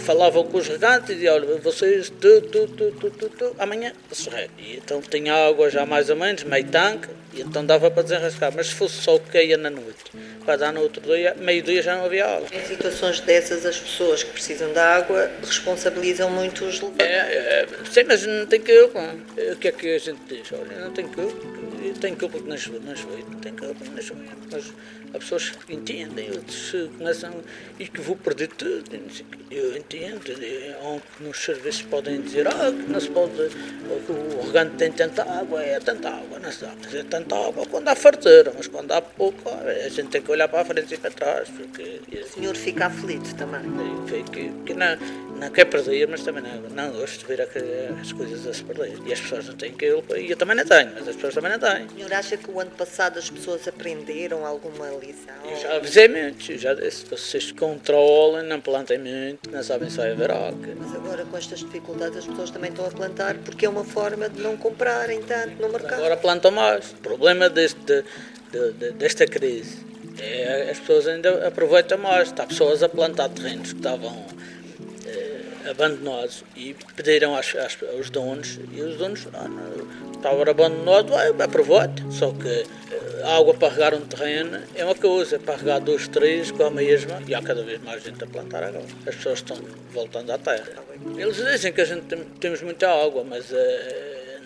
falavam com os regantes e diziam, olha, vocês, tu, tu, tu, tu, tu, tu amanhã se. E então tinha água já mais ou menos, meio tanque, então dava para desenrascar. Mas se fosse só o que caía na noite, para dar no outro dia, meio-dia já não havia água.
Em situações dessas, as pessoas que precisam da água responsabilizam muito os levantes. É,
é, sim, mas não tem culpa. O que é que a gente diz? Olha, não tem culpa. Tem culpa que não choveu, não tem culpa que choveu. Mas há pessoas que entendem, outros começam e que vou perder tudo. Eu entendo. Ou que nos serviços podem dizer ah, que não se pode, o regante tem tanta água, é tanta água, não se dá. Mas é tanta água quando há fartura, mas quando há pouco, a gente tem que olhar para a frente e para trás. Porque,
o senhor fica aflito também?
Que, que não, não quer perder, mas também não, não gosto de ver as coisas a se perder. E as pessoas não têm que eu, e eu também não tenho, mas as pessoas também não têm.
O senhor acha que o ano passado as pessoas aprenderam alguma lição?
Eu já avisei muito, já disse, vocês controlem, não plantem muito, não sabem se vai haver.
Mas agora com estas dificuldades as pessoas também estão a plantar porque é uma forma de não comprarem tanto no mercado.
Agora plantam mais. O problema deste, de, de, desta crise é as pessoas ainda aproveitam mais. Está pessoas a plantar terrenos que estavam abandonados e pediram às, aos donos e os donos ah, estava abandonado, vai, aproveita. Só que eh, a água para regar um terreno é uma coisa, para regar dois, três com a mesma, e há cada vez mais gente a plantar agora. As pessoas estão voltando à terra. Eles dizem que a gente tem, temos muita água, mas uh,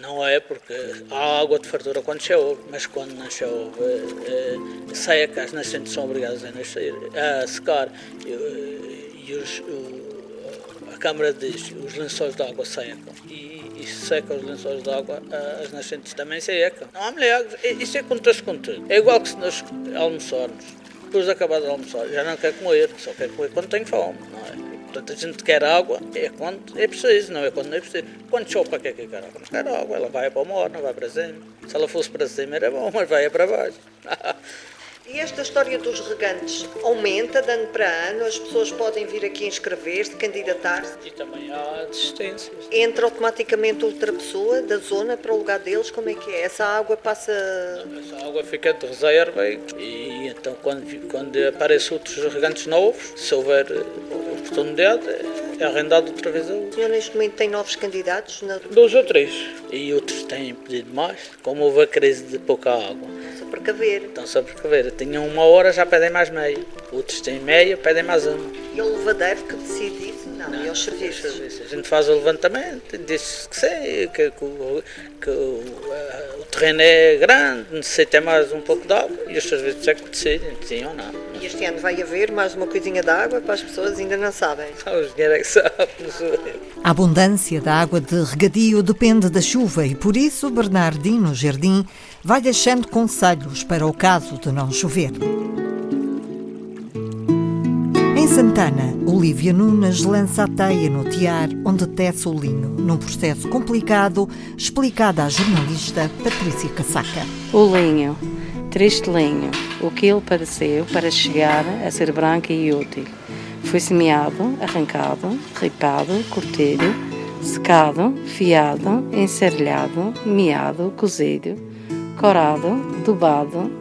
não é porque há água de fartura quando chove, mas quando não chove uh, seca, as nascentes são obrigadas a nascer, a secar e, e os, o, Câmara diz os lençóis de água secam e, e seca os lençóis de água, as nascentes também secam. Não há milagres, isso é contexto com tudo. É igual que se nós almoçarmos, depois de acabar de almoçar, já não quer comer, só quer comer quando tem fome, não é? Portanto, a gente quer água é quando é preciso, não é quando não é preciso. Quando chove, para que é que quer água? Não quer água, ela vai para o mar, não vai para cima. Se ela fosse para cima era bom, mas vai para baixo.
E esta história dos regantes aumenta de ano para ano? As pessoas podem vir aqui inscrever-se, candidatar-se?
E também há desistências.
Entra automaticamente outra pessoa da zona para o lugar deles? Como é que é? Essa água passa.
Essa água fica de reserva e então quando, quando aparecem outros regantes novos, se houver oportunidade, é arrendado outra vez a
O senhor neste momento tem novos candidatos? Na...
Dois ou três. E outros têm pedido mais, como houve a crise de pouca água.
Caber.
Então só para caber. Tinham uma hora, já pedem mais meia. Outros têm meia, pedem mais uma.
E é o levadeiro que decide isso?
Não, e aos serviços?
A gente faz o levantamento, diz que sim, que, que, o, que o, o, terreno é grande, necessita mais um pouco de água e os serviços é que decidem, sim ou não.
E este ano vai haver mais uma coisinha de água para as pessoas ainda não sabem.
Só os dinheiros é que sabem.
A abundância da água de regadio depende da chuva e por isso Bernardino Jardim vai deixando conselhos para o caso de não chover. Em Santana, Olívia Nunes lança a teia no tiar onde tece o linho, num processo complicado, explicado à jornalista Patrícia Casaca.
O linho, triste linho, o que ele pareceu para chegar a ser branco e útil. Foi semeado, arrancado, ripado, cortado, secado, fiado, encerlhado, meado, cozido, corado, dobado,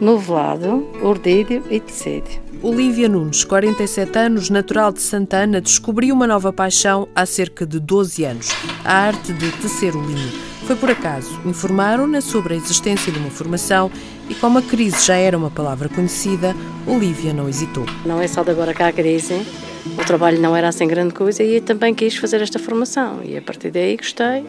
novelado, urdido e tecido.
Olívia Nunes, 47 anos, natural de Santana, descobriu uma nova paixão há cerca de 12 anos, a arte de tecer o linho. Foi por acaso. Informaram-na sobre a existência de uma formação e como a crise já era uma palavra conhecida, Olívia não hesitou.
Não é só de agora cá a crise, o trabalho não era assim grande coisa e eu também quis fazer esta formação e a partir daí gostei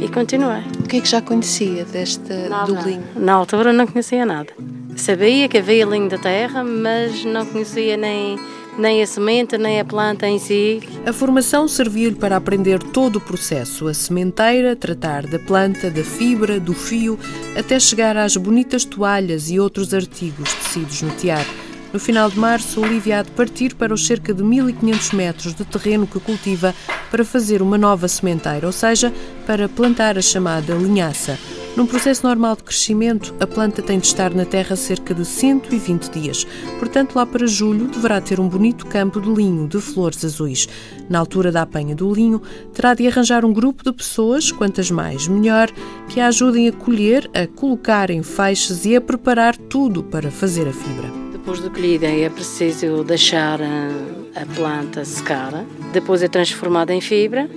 e continuei.
O que é que já conhecia deste
nada.
do linho?
Na altura não conhecia nada. Sabia que havia linho da terra, mas não conhecia nem, nem a semente, nem a planta em si.
A formação serviu-lhe para aprender todo o processo, a sementeira, tratar da planta, da fibra, do fio, até chegar às bonitas toalhas e outros artigos tecidos no tiar. No final de março, Olivia há de partir para os cerca de 1500 metros de terreno que cultiva para fazer uma nova sementeira, ou seja, para plantar a chamada linhaça. Num processo normal de crescimento, a planta tem de estar na terra cerca de 120 dias. Portanto, lá para julho, deverá ter um bonito campo de linho de flores azuis. Na altura da apanha do linho, terá de arranjar um grupo de pessoas, quantas mais melhor, que a ajudem a colher, a colocar em feixes e a preparar tudo para fazer a fibra.
Depois de colhida é preciso deixar a planta secar, depois é transformada em fibra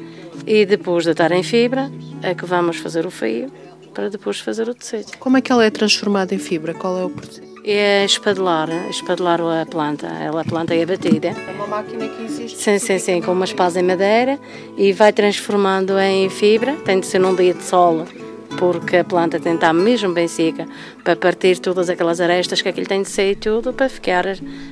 e depois de estar em fibra é que vamos fazer o fio para depois fazer o tecido.
Como é que ela é transformada em fibra? Qual é o processo?
É espadelar, espadelar a planta. Ela, a planta é abatida.
É uma máquina que existe?
Sim, sim, sim, com uma espasa em madeira e vai transformando em fibra. Tem de ser num dia de sol porque a planta tem de estar mesmo bem seca para partir todas aquelas arestas que aquilo tem de e tudo para ficar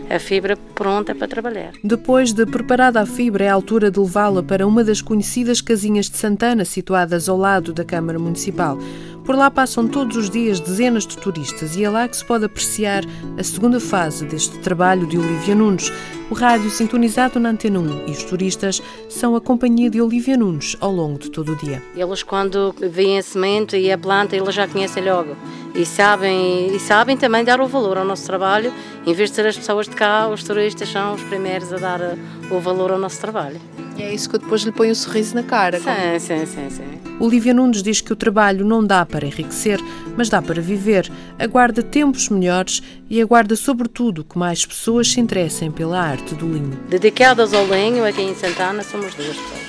a fibra pronta para trabalhar.
Depois de preparada a fibra, é a altura de levá-la para uma das conhecidas casinhas de Santana, situadas ao lado da Câmara Municipal. Por lá passam todos os dias dezenas de turistas e é lá que se pode apreciar a segunda fase deste trabalho de Olivia Nunes. O rádio sintonizado na Antena 1 e os turistas são a companhia de Olivia Nunes ao longo de todo o dia.
Eles, quando veem a semente e a planta, eles já conhecem logo e sabem, e sabem também dar o valor ao nosso trabalho. Em vez de ser as pessoas de cá, os turistas são os primeiros a dar o valor ao nosso trabalho.
E é isso que depois lhe põe um sorriso na cara.
Sim, como... sim, sim, sim.
Olivia Nunes diz que o trabalho não dá para enriquecer, mas dá para viver. Aguarda tempos melhores e aguarda, sobretudo, que mais pessoas se interessem pela arte do linho.
Dedicadas ao linho, aqui em Santana, somos duas pessoas.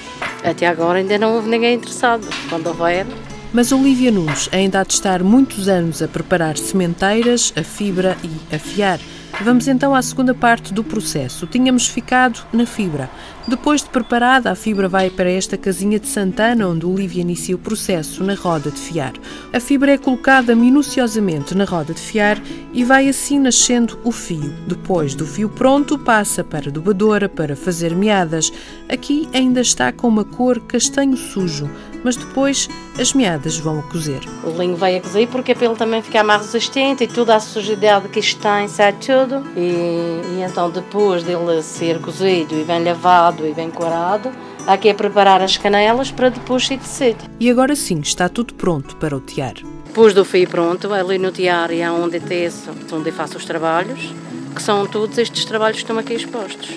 Até agora ainda não houve ninguém interessado. Quando houver,
mas Olivia Nunes ainda há de estar muitos anos a preparar sementeiras, a fibra e afiar. Vamos então à segunda parte do processo. Tínhamos ficado na fibra. Depois de preparada, a fibra vai para esta casinha de Santana, onde Olivia inicia o processo na roda de fiar. A fibra é colocada minuciosamente na roda de fiar e vai assim nascendo o fio. Depois do fio pronto, passa para a dobadora para fazer meadas. Aqui ainda está com uma cor castanho sujo, mas depois as meadas vão a cozer.
O linho vai a cozer porque é para também ficar mais resistente e toda a sujidade que está sai tudo. E, e então depois dele ser cozido e bem lavado e bem corado, há que é preparar as canelas para depois ser tecido.
E agora sim está tudo pronto para o tiar.
Depois do fio pronto, ali no tiar é onde teço, onde faço os trabalhos, que são todos estes trabalhos que estão aqui expostos.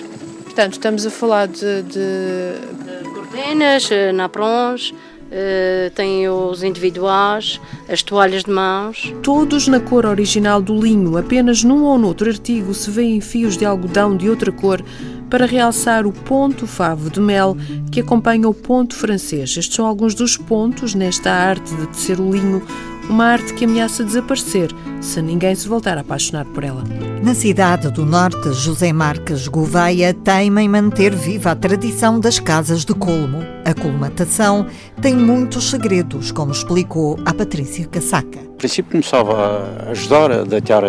Portanto, estamos a falar de... de...
de cortinas, naprons, Uh, tem os individuais, as toalhas de mãos.
Todos na cor original do linho, apenas num ou noutro artigo se vêem fios de algodão de outra cor para realçar o ponto favo de mel que acompanha o ponto francês. Estes são alguns dos pontos nesta arte de tecer o linho uma arte que ameaça desaparecer se ninguém se voltar a apaixonar por ela.
Na cidade do Norte, José Marques Gouveia teima em manter viva a tradição das casas de colmo. A colmatação tem muitos segredos, como explicou a Patrícia Casaca.
No princípio começava a ajudar a deitar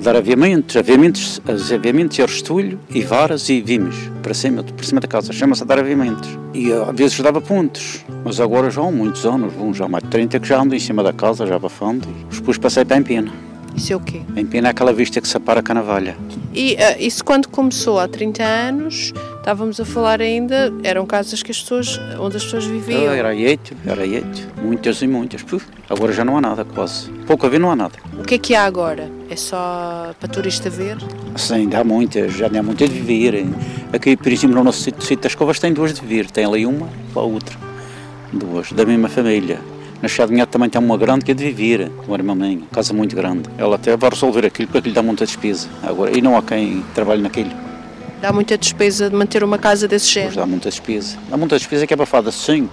dar aviamentos, aviamentos, aviamentos e restolho e varas e vimes para cima, cima da casa. Chama-se dar aviamentos. E às vezes dava pontos, mas agora já há muitos anos, já há mais de 30 que já ando em cima da casa, já abafando. E depois passei para a empena.
Isso é o quê?
A empena é aquela vista que separa a navalha.
E uh, isso quando começou há 30 anos, estávamos a falar ainda, eram casas que as pessoas, onde as pessoas viviam.
Era eito, era eito, muitas e muitas. Puf, agora já não há nada quase. Pouco a ver não há nada.
O que é que há agora? É só para turista ver?
Sim, há muitas, já há muitas de viver. Aqui, por exemplo, no nosso sítio das Covas tem duas de viver, tem ali uma, lá outra. Duas, da mesma família. Na Chadinha também tem uma grande que é de viver, uma irmã minha, casa muito grande. Ela até vai resolver aquilo porque aquilo dá muita despesa. Agora, e não há quem trabalhe naquilo.
Dá muita despesa de manter uma casa desse género?
Dá muita despesa. Dá muita despesa que é abafada 5.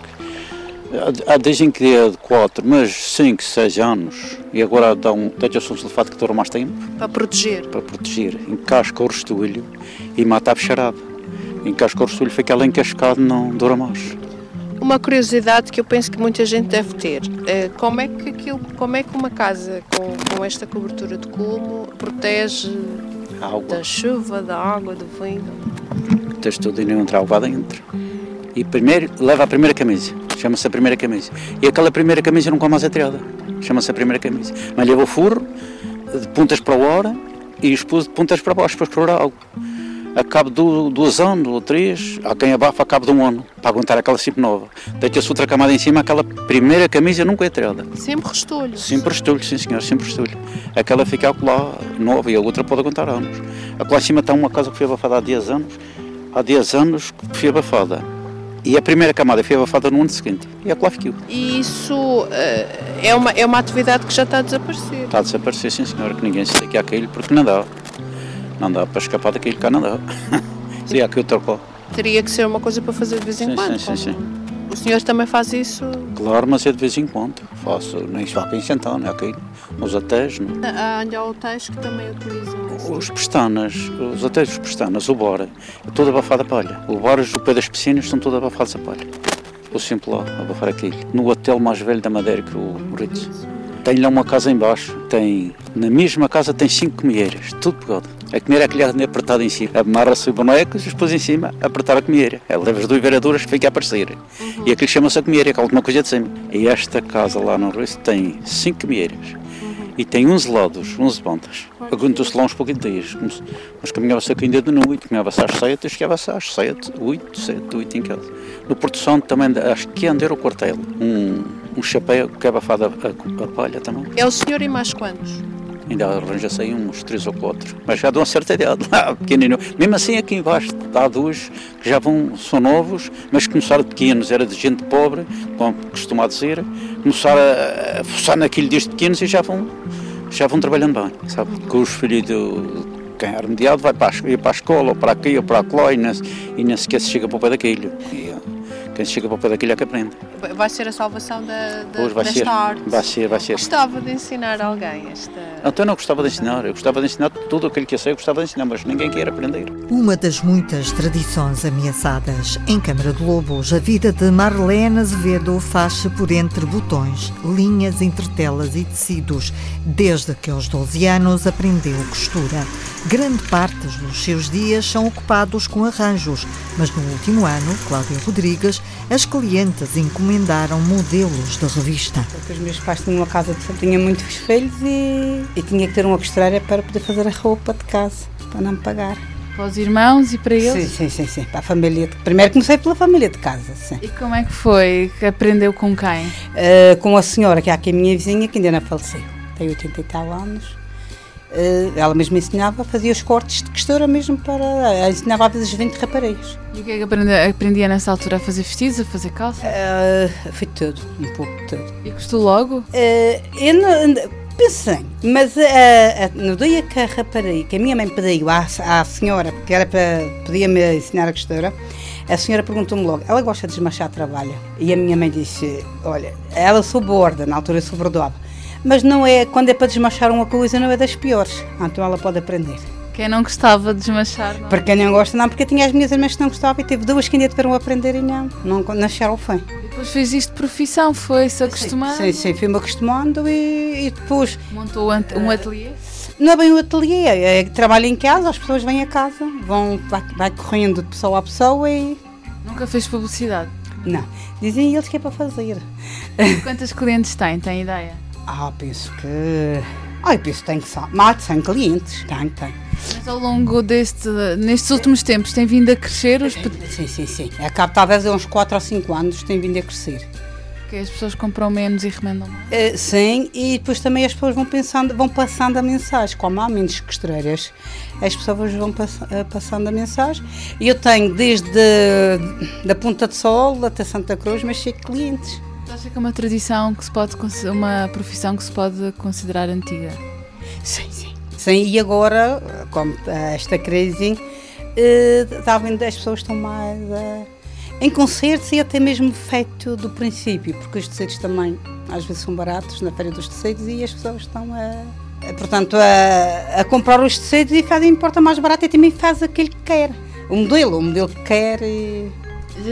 Há dizem que é de 4, mas 5, 6 anos. E agora dá um teto sulfato que dura mais tempo.
Para proteger?
Para proteger. Encasca o restolho e mata a bicharada. Encasca o restolho, fica ela encascado, não dura mais.
Uma curiosidade que eu penso que muita gente deve ter, eh, como é que, aquilo, como é que uma casa com, com esta cobertura de colmo protege da chuva, da água, do vento?
Tens tudo e não entra água dentro. E primeiro leva a primeira camisa, chama-se a primeira camisa. E aquela primeira camisa nunca mais é tirada, chama-se a primeira camisa. Mas leva o furro, de pontas para a hora e expôs de pontas para baixo para explorar algo a cabo de dois anos ou três, há quem abafa a cabo de um ano, para aguentar aquela sempre nova. Deita-se outra camada em cima, aquela primeira camisa nunca é tirada.
Sempre restolho?
Sempre restolho, sim senhor, sempre restolho. Aquela fica lá nova e a outra pode aguentar anos. Aquela em cima está uma casa que foi abafada há 10 anos, há 10 anos que foi abafada. E a primeira camada foi abafada no ano seguinte. E a lá ficou.
E isso uh, é, uma, é uma atividade que já está a desaparecer?
Está a desaparecer, sim senhor, que ninguém se dedique àquilo porque não dá. Não dá para escapar daquilo cá, não dá. Sim, aqui o trocou.
Teria que ser uma coisa para fazer de vez em
sim,
quando.
Sim, sim, sim.
O senhor também faz isso?
Claro, mas é de vez em quando. Faço, nem só aqui em Santana, é aqui nos hotéis. Não?
Há, há hotéis que também utilizam isso.
Os pestanas, os hotéis dos pestanas, o bar, é todo abafado a palha. O bar, o pé das piscinas, são todos abafados a palha. Estou sempre lá, a abafar aquilo. No hotel mais velho da Madeira, que é o Ritz. Tem lá uma casa embaixo, tem, na mesma casa tem cinco comieras, tudo pegado. A comieira é aquele apertada em cima, amarra-se bonecos e depois em cima apertar a comieira. Ela leva as duas veraduras que fica a aparecer. Uhum. E aquilo chama-se a comieira, que é a última coisa de cima. E esta casa lá no Rio tem cinco comieiras. E tem 11 lados, 11 pontas. Aguentou-se lá uns pouquinhos dias. Mas caminhava-se aqui ainda de noite, caminhava-se às 7 e chegava-se às 7, 8, 7, 8 em casa. No Porto Santo também, acho que andar o quartel. Um, um chapéu que é abafado a, a, a palha também.
É o senhor e mais quantos?
Ainda arranja-se aí uns três ou quatro, mas já de uma certa idade, lá, pequenino. Mesmo assim, aqui embaixo há dois que já vão, são novos, mas começaram pequenos, era de gente pobre, como costuma dizer, começaram a, forçar naquilo desde pequenos e já vão, já vão trabalhando bem, sabe? Com os filhos do, quem é remediado vai para a, ir para a escola, ou para aqui, ou para lá, e nem, e nem sequer se chega para o pé daquilo. E, quem chega para o pé daquilo é que aprende.
Vai ser a salvação da, da,
pois vai
desta
ser,
arte.
Vai ser, vai ser.
Gostava de ensinar alguém esta...
Então não gostava de ensinar, eu gostava de ensinar tudo aquilo que eu sei, eu gostava de ensinar, mas ninguém quer aprender.
Uma das muitas tradições ameaçadas em Câmara de Lobos, a vida de Marlene Azevedo faz-se por entre botões, linhas entre telas e tecidos. Desde que aos 12 anos aprendeu costura. Grande parte dos seus dias são ocupados com arranjos, mas no último ano, Cláudia Rodrigues, as clientes encomendaram modelos de revista.
Porque os meus pais tinham uma casa de tinha muitos filhos e, e tinha que ter uma costureira para poder fazer a roupa de casa, para não me pagar.
Para os irmãos e para eles?
Sim, sim, sim, sim. Para a família. Primeiro comecei pela família de casa. Sim.
E como é que foi? Que aprendeu com quem?
Uh, com a senhora, que é aqui a minha vizinha, que ainda não faleceu. Tem 80 e tal anos. Uh, ela mesma ensinava, fazia os cortes de costura mesmo para. ensinava às vezes 20 raparigas.
E o que é que aprendia, aprendia nessa altura? A fazer vestidos, a fazer calça?
Uh, foi tudo, um pouco de tudo.
E gostou logo?
Uh, eu não, pensei, mas uh, no dia que a rapariga, que a minha mãe pediu à, à senhora, porque era para podia-me ensinar a costura, A senhora perguntou-me logo, ela gosta de desmanchar trabalho? E a minha mãe disse, olha, ela suborda, na altura sobredoava, mas não é, quando é para desmanchar uma coisa, não é das piores, então ela pode aprender.
Quem não gostava de desmanchar? Não?
Para quem não gosta, não, porque eu tinha as minhas irmãs que não gostavam e teve duas que ainda tiveram a aprender e não, não nasceram ao fim.
Depois fez isto de profissão, foi-se acostumando?
Sim, sim, fui-me acostumando e, e, depois...
Montou um ateliê?
Não é bem um ateliê, é, trabalho em casa, as pessoas vêm a casa, vão, vai, vai correndo de pessoa a pessoa e...
Nunca fez publicidade?
Não, dizem eles que é para fazer.
Quantos clientes tem, tem ideia?
Ah, penso que... Ah, eu penso que tem mais de 100 clientes, tem, tem.
Mas ao longo deste, nestes últimos tempos, tem vindo a crescer os...
Sim, sim, sim. Acaba talvez há uns 4 ou 5 anos tem vindo a crescer.
Porque as pessoas compram menos e remendam mais?
Uh, sim, e depois também as pessoas vão pensando, vão passando a mensagem. Como há menos costureiras, as pessoas vão pass uh, passando a mensagem. E eu tenho desde da Ponta de Sol até Santa Cruz, mas cheio de clientes.
Acha que é uma tradição que se pode, uma profissão que se pode considerar antiga?
Sim, sim. Sim, e agora, como esta crise, está vendo, as pessoas estão mais. Uh, em concertos e até mesmo feito do princípio, porque os tecidos também às vezes são baratos na feira dos tecidos e as pessoas estão a, a portanto, a, a, comprar os tecidos e fazem importa mais barato e também faz aquele que quer. O modelo, o modelo que quer. E...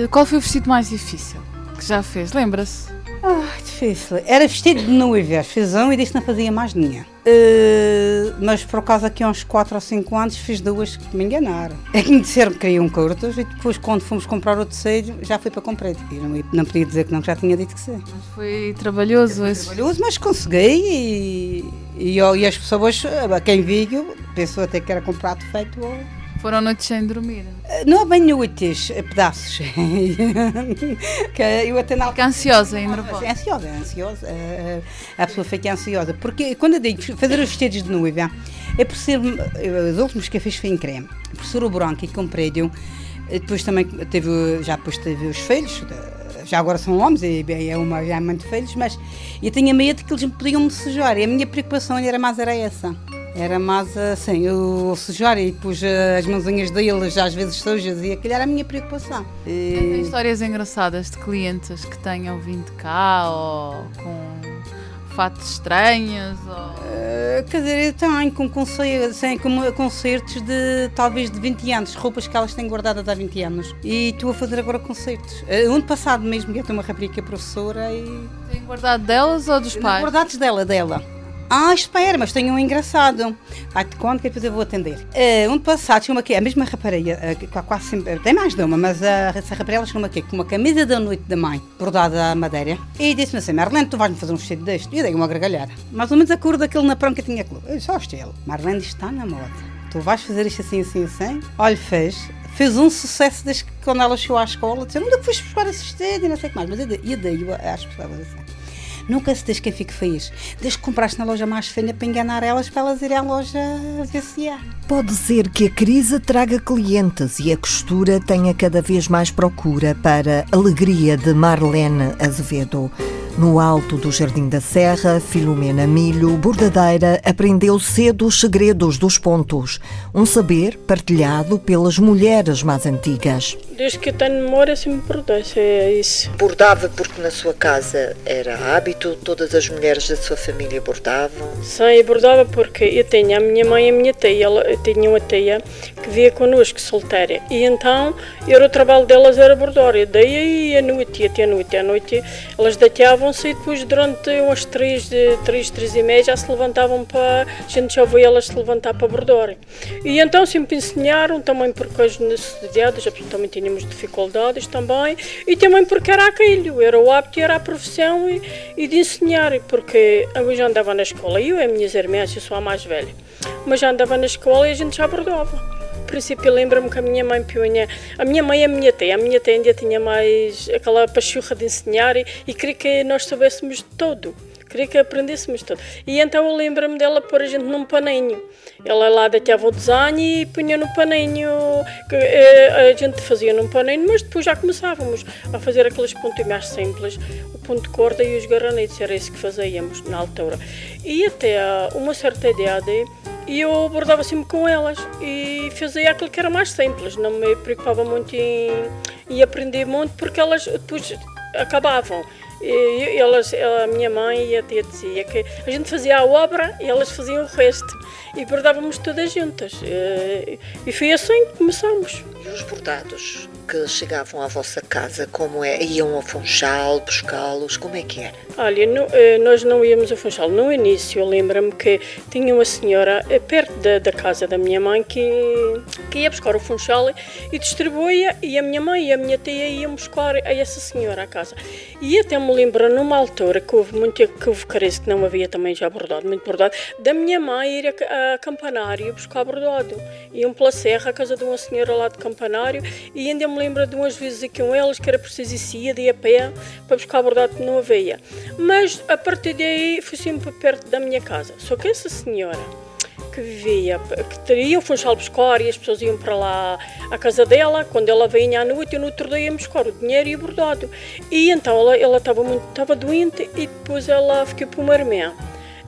Qual foi o vestido mais difícil que já fez? Lembra-se?
Ah, difícil. Era vestido de noiva, fiz um e disse que não fazia mais dinheiro. Uh, mas por causa que há uns 4 ou 5 anos fiz duas que me enganaram. É que me disseram que queriam curtos e depois quando fomos comprar o tecido já fui para comprar. E não, não podia dizer que não, já tinha dito que sim.
Mas foi trabalhoso
foi
esse.
trabalhoso, mas consegui e, e, e, as pessoas, quem viu, pensou até que era comprado feito ou
foram noites sem dormir?
Não é bem noites, pedaços.
que eu até não... Fica ansiosa e nervosa.
É ansiosa, é ansiosa. A pessoa fica ansiosa. Porque quando eu digo fazer os vestidos de noiva, é por ser. Os últimos que eu fiz foi em creme. Por ser o branco e comprei depois também teve, já depois teve os filhos, já agora são homens, e é uma já é muito filhos, mas eu tinha medo que eles podiam me sujar. E a minha preocupação era mais era essa. Era mais assim, eu sujar e pus as mãozinhas deles às vezes sujas e aquilo era a minha preocupação.
E... Tem histórias engraçadas de clientes que tenham vindo cá ou com fatos estranhos? Ou... Uh,
quer dizer, eu tenho com, concertos, assim, com concertos de talvez de 20 anos, roupas que elas têm guardadas há 20 anos. E estou a fazer agora concertos. Uh, ano passado mesmo, eu tenho uma rapariga professora e.
Tem guardado delas ou dos pais?
Guardados dela, dela. Ah, espera, mas tenho um engraçado. Vai-te conta que depois eu vou atender. Uh, um passado chegou aqui, a mesma rapariga, uh, quase sempre, tem mais de uma, mas uh, essa rapariga chegou aqui com uma camisa da noite da mãe, bordada à madeira, e disse-me assim: Marlene, tu vais-me fazer um vestido deste? E eu dei uma gargalhada. Mais ou menos a cor daquele na pranca tinha clube. Eu só estilo. Marlene está na moda. Tu vais fazer isto assim, assim, assim? Olha, fez. Fez um sucesso desde que quando ela chegou à escola. Disse: Onde é que foste buscar esse vestido? E não sei o que mais. Mas eu eu dei às pessoas assim. Nunca se diz quem fique feliz. Desde que compraste na loja mais fina para enganar elas, para elas irem à loja há.
Pode ser que a crise traga clientes e a costura tenha cada vez mais procura para alegria de Marlene Azevedo. No alto do Jardim da Serra, Filomena Milho, bordadeira, aprendeu cedo os segredos dos pontos, um saber partilhado pelas mulheres mais antigas.
Desde que eu tenho memória, sempre bordei, é isso.
Bordava porque na sua casa era hábito, todas as mulheres da sua família bordavam?
Sim, eu bordava porque eu tinha a minha mãe e a minha tia, ela, eu tinha uma tia que via connosco, solteira, e então era o trabalho delas era bordar, e daí a noite, e até a noite, à noite elas deitavam-se e depois durante umas três, três, três e meia já se levantavam para, a gente já via elas se levantar para bordar. E então sempre ensinaram, também porque as necessidades, também tínhamos dificuldades também, e também porque era aquilo, era o hábito, era a profissão e, e de ensinar, porque eu já andava na escola, eu e as minhas irmãs, eu sou a mais velha, mas já andava na escola e a gente já abordava. No princípio, lembro-me que a minha mãe punha. A minha mãe e a minha tia. A minha tia ainda tinha mais aquela pachurra de ensinar e, e queria que nós soubéssemos de tudo. Queria que aprendêssemos tudo. E então eu lembro-me dela pôr a gente num paninho. Ela lá deitava o desenho e punha no paninho. Que, eh, a gente fazia num paninho, mas depois já começávamos a fazer aqueles pontos mais simples. O ponto de corda e os garanetes, era isso que fazíamos na altura. E até uma certa idade e eu abordava sempre com elas e fazia aquilo que era mais simples, não me preocupava muito em, e aprendi muito porque elas depois acabavam. E elas, a minha mãe e a tia dizia que a gente fazia a obra e elas faziam o resto. E bordávamos todas juntas. E foi assim que começamos.
E os bordados que chegavam à vossa casa, como é? Iam ao Funchal buscá-los? Como é que era?
Olha, no, nós não íamos ao Funchal. No início, eu lembro-me que tinha uma senhora perto da, da, casa da minha mãe que, que ia buscar o Funchal e distribuía, e a minha mãe e a minha tia iam buscar a essa senhora à casa. E até me lembro, numa altura que houve muito que houve carência, que não havia também já bordado, muito bordado, da minha mãe ir a, a Campanário buscar bordado. Iam pela serra à casa de uma senhora lá de Campanário e ainda me lembro de umas vezes aqui com elas que era preciso ir de a pé para buscar bordado que não havia. Mas a partir daí fui sempre perto da minha casa. Só que essa senhora que vivia, que teria o Funchal buscar e as pessoas iam para lá à casa dela, quando ela vinha à noite, eu no outro dia ia buscar o dinheiro e o bordado. E então ela, estava muito estava doente e depois ela ficou para uma irmã.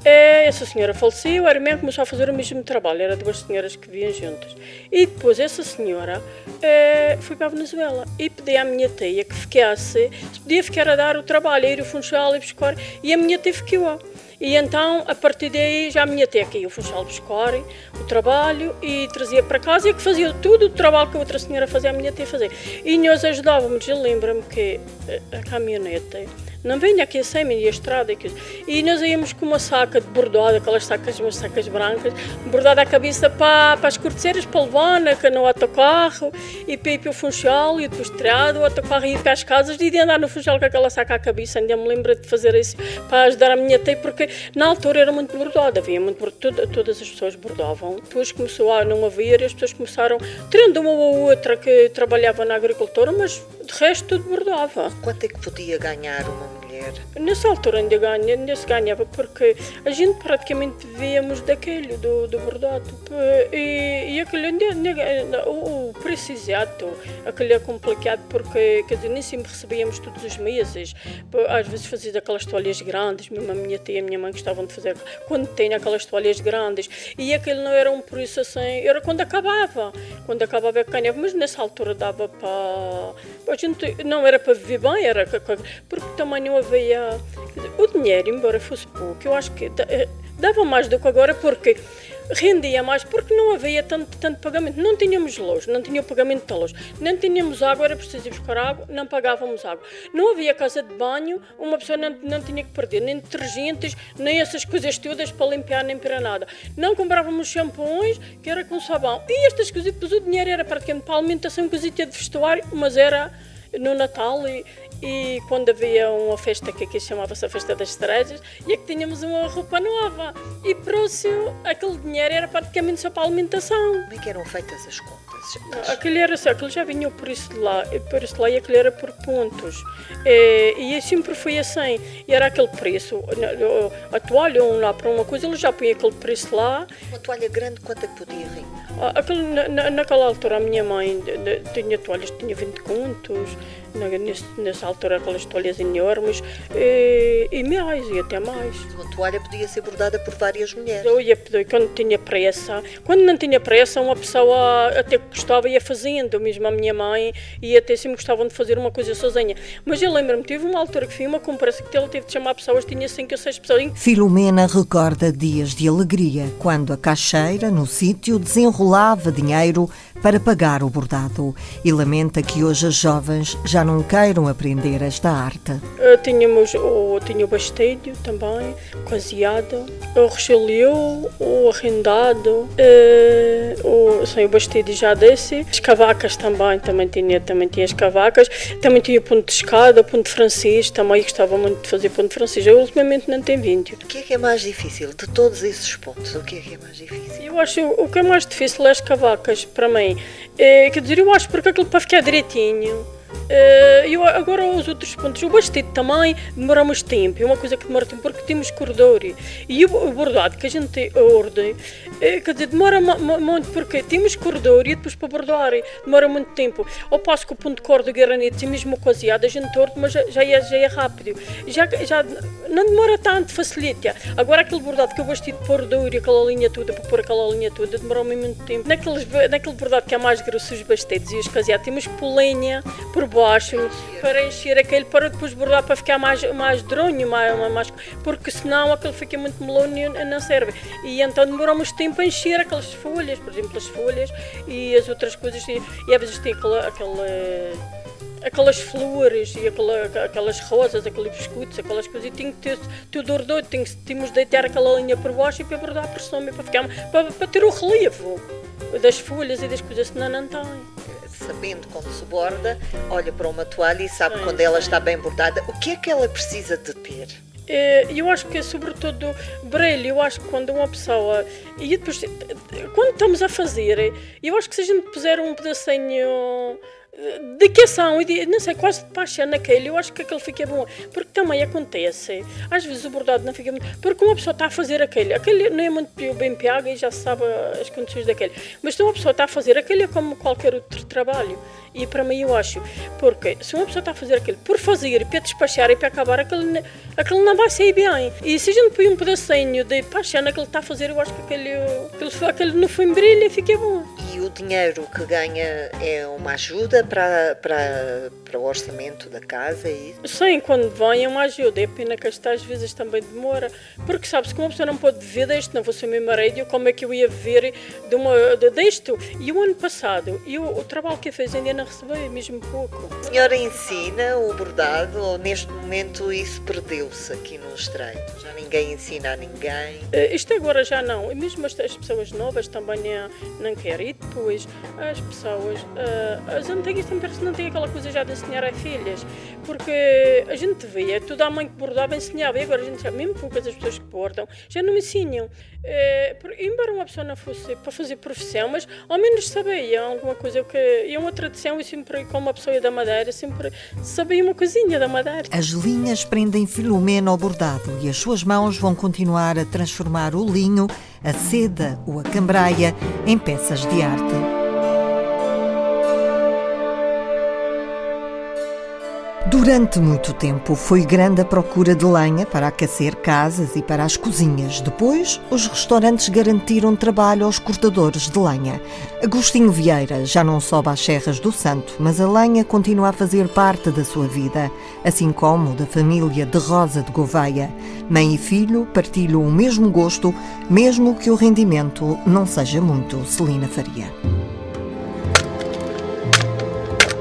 Essa senhora faleceu, a irmã começou a fazer o mesmo trabalho, eram duas senhoras que viviam juntas. E depois essa senhora é, foi para a Venezuela e pedi à minha tia que ficasse, se podia ficar a dar o trabalho, a ir ao Funchal e buscar, e a minha tia ficou. E então, a partir daí, já a minha tia que ia ao Funchal buscar o trabalho e trazia para casa e que fazia tudo o trabalho que a outra senhora fazia, a minha tia fazia. E nós ajudávamos, eu lembro-me que a caminhonete não venha aqui assim, a estrada. E nós íamos com uma saca de bordado, aquelas sacas, umas sacas brancas, bordada à cabeça para, para as corteceiras, para levar no autocarro, e para ir para o funchal, e depois tirado o autocarro e ir para as casas, e de andar no funchal com aquela saca à cabeça. Ainda me lembro de fazer isso para ajudar a minha tia, porque na altura era muito bordado, havia muito bordado, todas as pessoas bordavam. Depois começou a não haver, e as pessoas começaram, tirando uma ou outra que trabalhava na agricultura, mas de resto tudo bordava.
Quanto é que podia ganhar uma
Nessa altura ainda, ganha, ainda se ganhava porque a gente praticamente víamos daquele, do, do bordado. E, e aquele ainda, ainda, o, o preço exato, aquele é complicado porque quer dizer, nem sempre recebíamos todos os meses. Às vezes fazia aquelas toalhas grandes, mesmo a minha tia e a minha mãe gostavam de fazer quando tem aquelas toalhas grandes. E aquele não era um preço assim, era quando acabava. Quando acabava é que ganhava, mas nessa altura dava para. A gente não era para viver bem, era porque também não havia. O dinheiro, embora fosse pouco, eu acho que eh, dava mais do que agora, porque rendia mais porque não havia tanto, tanto pagamento. Não tínhamos luz, não tinha pagamento da luz, nem tínhamos água, era preciso buscar água, não pagávamos água. Não havia casa de banho, uma pessoa não, não tinha que perder nem detergentes, nem essas coisas todas para limpar, nem para nada. Não comprávamos shampoos, que era com sabão. E estas coisas, depois o dinheiro era praticamente para alimentação, cosita de vestuário, mas era no Natal e, e quando havia uma festa que aqui chamava-se a Festa das Estrelas, e é que tínhamos uma roupa nova. E próximo, aquele dinheiro era praticamente só para a alimentação.
Como é que eram feitas as contas?
Aquele, era, aquele já vinha por isso de lá, por isso lá e aquele era por pontos. E, e sempre foi assim. E era aquele preço. A toalha, um lá para uma coisa, ele já punha aquele preço lá.
Uma toalha grande, quanto é que podia rir?
Ah, aquele, na, naquela altura, a minha mãe tinha toalhas, tinha 20 contos nessa altura aquelas toalhas enormes e, e mais, e até mais.
Uma toalha podia ser bordada por várias mulheres.
Eu ia pedir, quando tinha pressa, quando não tinha pressa, uma pessoa até gostava ia fazendo, mesmo a minha mãe, e até sempre gostavam de fazer uma coisa sozinha. Mas eu lembro-me, tive uma altura que fui uma conversa que ele teve de chamar pessoas, tinha cinco ou seis pessoas.
Filomena recorda dias de alegria, quando a caixeira, no sítio, desenrolava dinheiro para pagar o bordado e lamenta que hoje as jovens já não queiram aprender esta arte.
Uh, tínhamos o, tinha o bastelho também, o caseado, o rechalheu, o arrendado, uh, o, sim, o bastelho já desse, as cavacas também, também tinha, também tinha as cavacas, também tinha o ponto de escada, o ponto francês, também gostava muito de fazer ponto francês, eu ultimamente não tenho vindo.
O que é que é mais difícil de todos esses pontos? O que é que é mais difícil?
Eu acho o que é mais difícil é as cavacas, para mim. É, quer dizer, eu acho porque aquilo para ficar direitinho eu agora os outros pontos, o bastete também demora mais tempo, é uma coisa que demora tempo porque temos corredor e o, o bordado que a gente tem a ordem, é, quer dizer, demora muito porque temos corredor e depois para bordar demora muito tempo. Ao passo que o ponto de corda de granito e mesmo coaseado a gente torto, mas já, é, já é rápido, já, já não demora tanto, facilita. Agora aquele bordado que gosto de pôr e aquela linha toda, para pôr aquela linha toda, demora muito tempo. Naqueles, naquele bordado que é mais grosso, os bastetes e os caseados, temos que pôr lenha por baixo para encher aquele, para depois bordar para ficar mais, mais dronho, mais, mais, porque senão aquele fica muito melão e não serve. E então demoramos tempo a encher aquelas folhas, por exemplo, as folhas e as outras coisas, e, e às vezes tem aquela, aquela aquelas flores e aquela, aquelas rosas, aqueles biscoitos, aquelas coisas, e tinha que ter tudo ordoido, tínhamos de deitar aquela linha por baixo e para bordar por cima, para, ficar, para, para ter o relevo das folhas e das coisas, senão não tem.
Sabendo como se borda, olha para uma toalha e sabe sim, quando sim. ela está bem bordada, o que é que ela precisa de ter?
É, eu acho que é sobretudo brilho, eu acho que quando uma pessoa e depois quando estamos a fazer, eu acho que se a gente puser um pedacinho dedicação e de, não sei, quase de paixão naquele, eu acho que aquele fica bom. Porque também acontece, às vezes o bordado não fica muito. Porque uma pessoa está a fazer aquele, aquele não é muito bem piaga e já sabe as condições daquele. Mas se uma pessoa está a fazer aquele é como qualquer outro trabalho. E para mim eu acho, porque se uma pessoa está a fazer aquilo por fazer, para despachar e para acabar, aquele, aquele não vai sair bem. E se a gente põe um pedacinho de paixão naquele que está a fazer, eu acho que aquele, aquele, aquele no fim brilha e fica bom.
E o dinheiro que ganha é uma ajuda para, para, para o orçamento da casa? É isso?
Sim, quando vem é uma ajuda. É pena que às vezes também demora. Porque sabes que uma pessoa não pode viver deste, não fosse o meu marido, como é que eu ia viver de uma, de, disto? E o ano passado, eu, o trabalho que eu fiz ainda não recebi, mesmo pouco.
A senhora ensina o bordado ou neste momento isso perdeu-se aqui no Estreito? Já ninguém ensina a ninguém?
Uh, isto agora já não. E mesmo as, as pessoas novas também não, não querem. E depois as pessoas, uh, as antigas também não têm aquela coisa já de ensinar a filhas. Porque a gente via, toda a mãe que bordava ensinava. E agora a gente já, mesmo poucas as pessoas que bordam, já não ensinam. Uh, embora uma pessoa não fosse para fazer profissão, mas ao menos sabia alguma coisa. Que, e uma tradição, e sempre, como uma pessoa da Madeira, sempre sabia uma coisinha da Madeira.
As linhas prendem Filomena ao bordado e as suas mãos vão continuar a transformar o linho, a seda ou a cambraia em peças de arte. Durante muito tempo foi grande a procura de lenha para aquecer casas e para as cozinhas. Depois, os restaurantes garantiram trabalho aos cortadores de lenha. Agostinho Vieira já não sobe às serras do Santo, mas a lenha continua a fazer parte da sua vida, assim como da família de Rosa de Gouveia. Mãe e filho partilham o mesmo gosto, mesmo que o rendimento não seja muito. Celina Faria.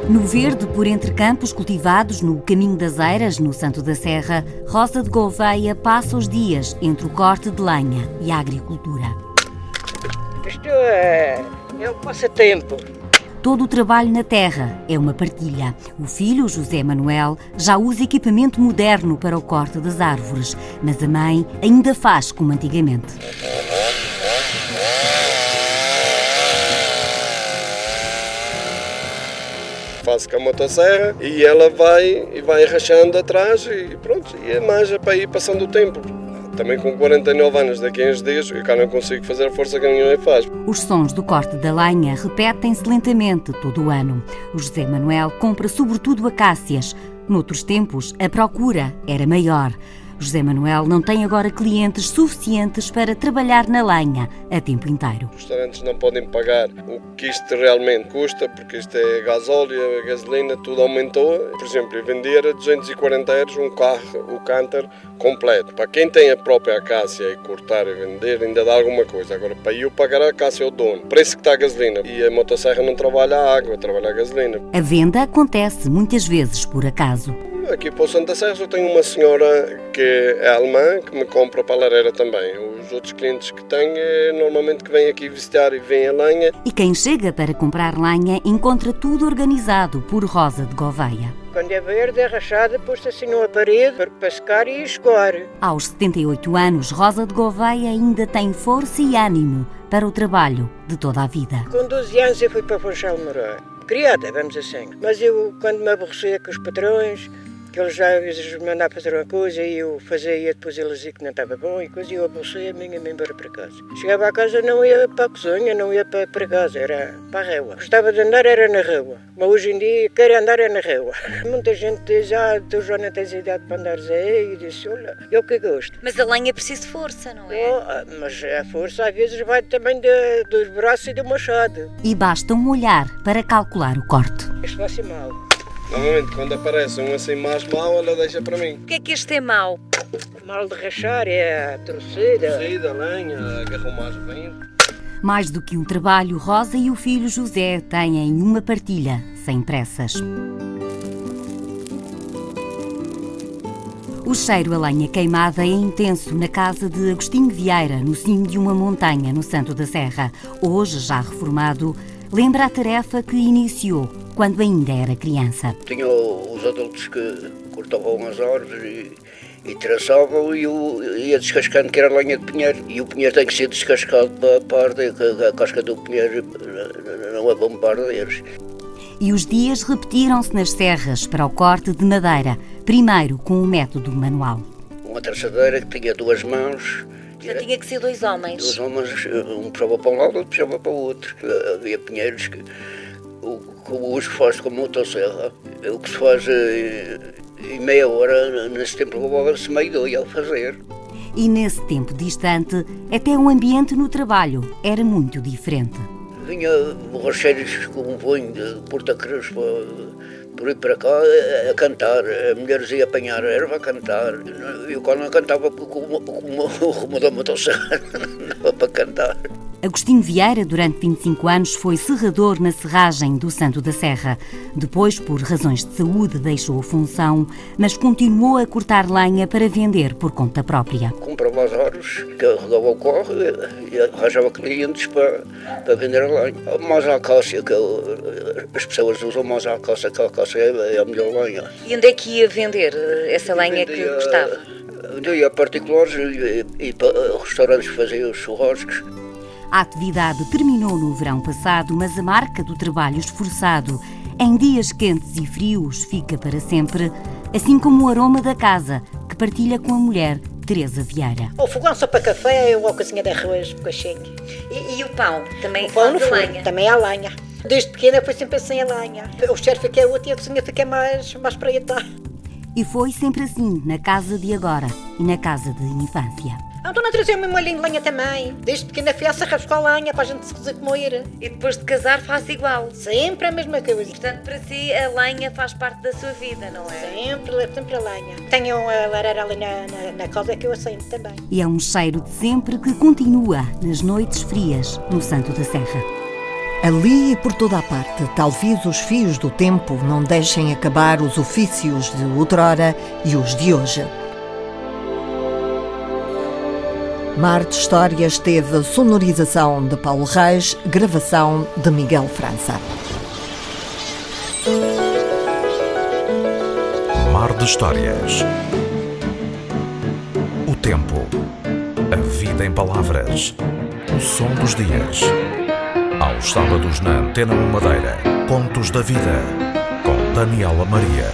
No verde, por entre campos cultivados, no caminho das Eiras, no Santo da Serra, Rosa de Gouveia passa os dias entre o corte de lenha e a agricultura.
Isto é, é um passatempo.
Todo o trabalho na terra é uma partilha. O filho, José Manuel, já usa equipamento moderno para o corte das árvores, mas a mãe ainda faz como antigamente.
Faço com a motosserra e ela vai e vai rachando atrás e pronto, e é mais é para ir passando o tempo. Também com 49 anos, daqui a uns dias, eu cá não consigo fazer a força que mãe faz.
Os sons do corte da lenha repetem-se lentamente todo o ano. O José Manuel compra sobretudo acácias. Noutros tempos, a procura era maior. José Manuel não tem agora clientes suficientes para trabalhar na lenha a tempo inteiro.
Os restaurantes não podem pagar o que isto realmente custa, porque isto é gasóleo, gasolina, tudo aumentou. Por exemplo, eu vendia a 240 euros um carro, o Canter, completo. Para quem tem a própria acácia e cortar e vender, ainda dá alguma coisa. Agora, para eu pagar a acácia, é o dono. Preço que está a gasolina. E a motosserra não trabalha a água, trabalha a gasolina.
A venda acontece muitas vezes por acaso.
Aqui para o Santa Serra eu tenho uma senhora que é alemã que me compra para a lareira também. Os outros clientes que tenho é normalmente que vêm aqui visitar e vêm a lenha.
E quem chega para comprar lenha encontra tudo organizado por Rosa de Gouveia.
Quando é verde, é rachada, posto assim numa parede para secar e escoar.
Aos 78 anos, Rosa de Gouveia ainda tem força e ânimo para o trabalho de toda a vida.
Com 12 anos eu fui para Funchal morar. Criada, vamos assim. Mas eu, quando me aborrecia com os patrões, que eles já às vezes mandavam fazer uma coisa e eu fazia e depois eles diziam que não estava bom e coisa e eu aborrecia a minha me embora para casa. Chegava a casa não ia para a cozinha, não ia para, para casa, era para a rua. Gostava de andar era na rua, mas hoje em dia quero andar é na rua. Muita gente diz, ah, tu já não tens idade para andar aí e disse, olha, eu que gosto.
Mas a lenha é preciso força, não é?
Oh, mas a força às vezes vai também de, dos braços e do machado.
E basta um olhar para calcular o corte.
Isto vai ser mal.
Normalmente, quando aparece um assim mais mau, ela deixa para mim.
O que é que este é mau?
Mal de rachar é a torcida.
Torcida, lenha, agarrou mais vento.
Mais do que um trabalho, Rosa e o filho José têm uma partilha, sem pressas. O cheiro a lenha queimada é intenso na casa de Agostinho Vieira, no cimo de uma montanha no Santo da Serra. Hoje, já reformado, lembra a tarefa que iniciou quando ainda era criança.
Tinha os adultos que cortavam as árvores e, e traçavam e eu ia descascando que era lenha de pinheiro. E o pinheiro tem que ser descascado para, para arder, que a casca do pinheiro não é bom para.
E os dias repetiram-se nas serras para o corte de madeira, primeiro com o método manual.
Uma traçadeira que tinha duas mãos,
Já tinha que ser dois homens.
Os homens, um puxava para um lado, outro puxava para o outro. Havia pinheiros que o, o uso faz com motosserra. O que se faz eh, em meia hora, nesse tempo levava-se meio dia a fazer.
E nesse tempo distante, até o ambiente no trabalho era muito diferente.
Vinha borracheiros com um vinho de Porta Cruz para, por aí para cá a, cantar. Mulheres ia apanhar erva a cantar. E eu quando não cantava com o rumo da não dava para cantar.
Agostinho Vieira, durante 25 anos, foi serrador na serragem do Santo da Serra. Depois, por razões de saúde, deixou a função, mas continuou a cortar lenha para vender por conta própria.
Comprava as árvores, carregava o corre e arranjava clientes para, para vender a lenha. A mais acácia, que as pessoas usam mais acácia, que a acácia é a melhor lenha.
E onde é que ia vender essa lenha que gostava?
Vendia a particulares e, e, e para restaurantes que faziam os churrascos.
A atividade terminou no verão passado, mas a marca do trabalho esforçado em dias quentes e frios fica para sempre, assim como o aroma da casa que partilha com a mulher Teresa Vieira.
O fogão só para café ou a cozinha de arroz, coxinha.
E, e, o pão? Também
o pão no
de
forno,
lenha?
também a lenha. Desde pequena foi sempre assim a lenha. O cheiro fica outro e a cozinha fica mais, mais preta.
E foi sempre assim na casa de agora e na casa de infância.
A dona trazia uma molhinho de lenha também. Desde pequena fui a serra buscar lenha para a gente se comer.
E depois de casar faz igual?
Sempre a mesma coisa.
Portanto, para si a lenha faz parte da sua vida, não é?
Sempre, sempre a lenha. Tenho a lareira ali na, na, na casa que eu acendo também.
E é um cheiro de sempre que continua nas noites frias no Santo da Serra.
Ali e por toda a parte, talvez os fios do tempo não deixem acabar os ofícios de outrora e os de hoje. Mar de Histórias teve sonorização de Paulo Reis, gravação de Miguel França.
Mar de Histórias. O tempo. A vida em palavras. O som dos dias. Aos sábados na Antena 1 Madeira. Contos da Vida. Com Daniela Maria.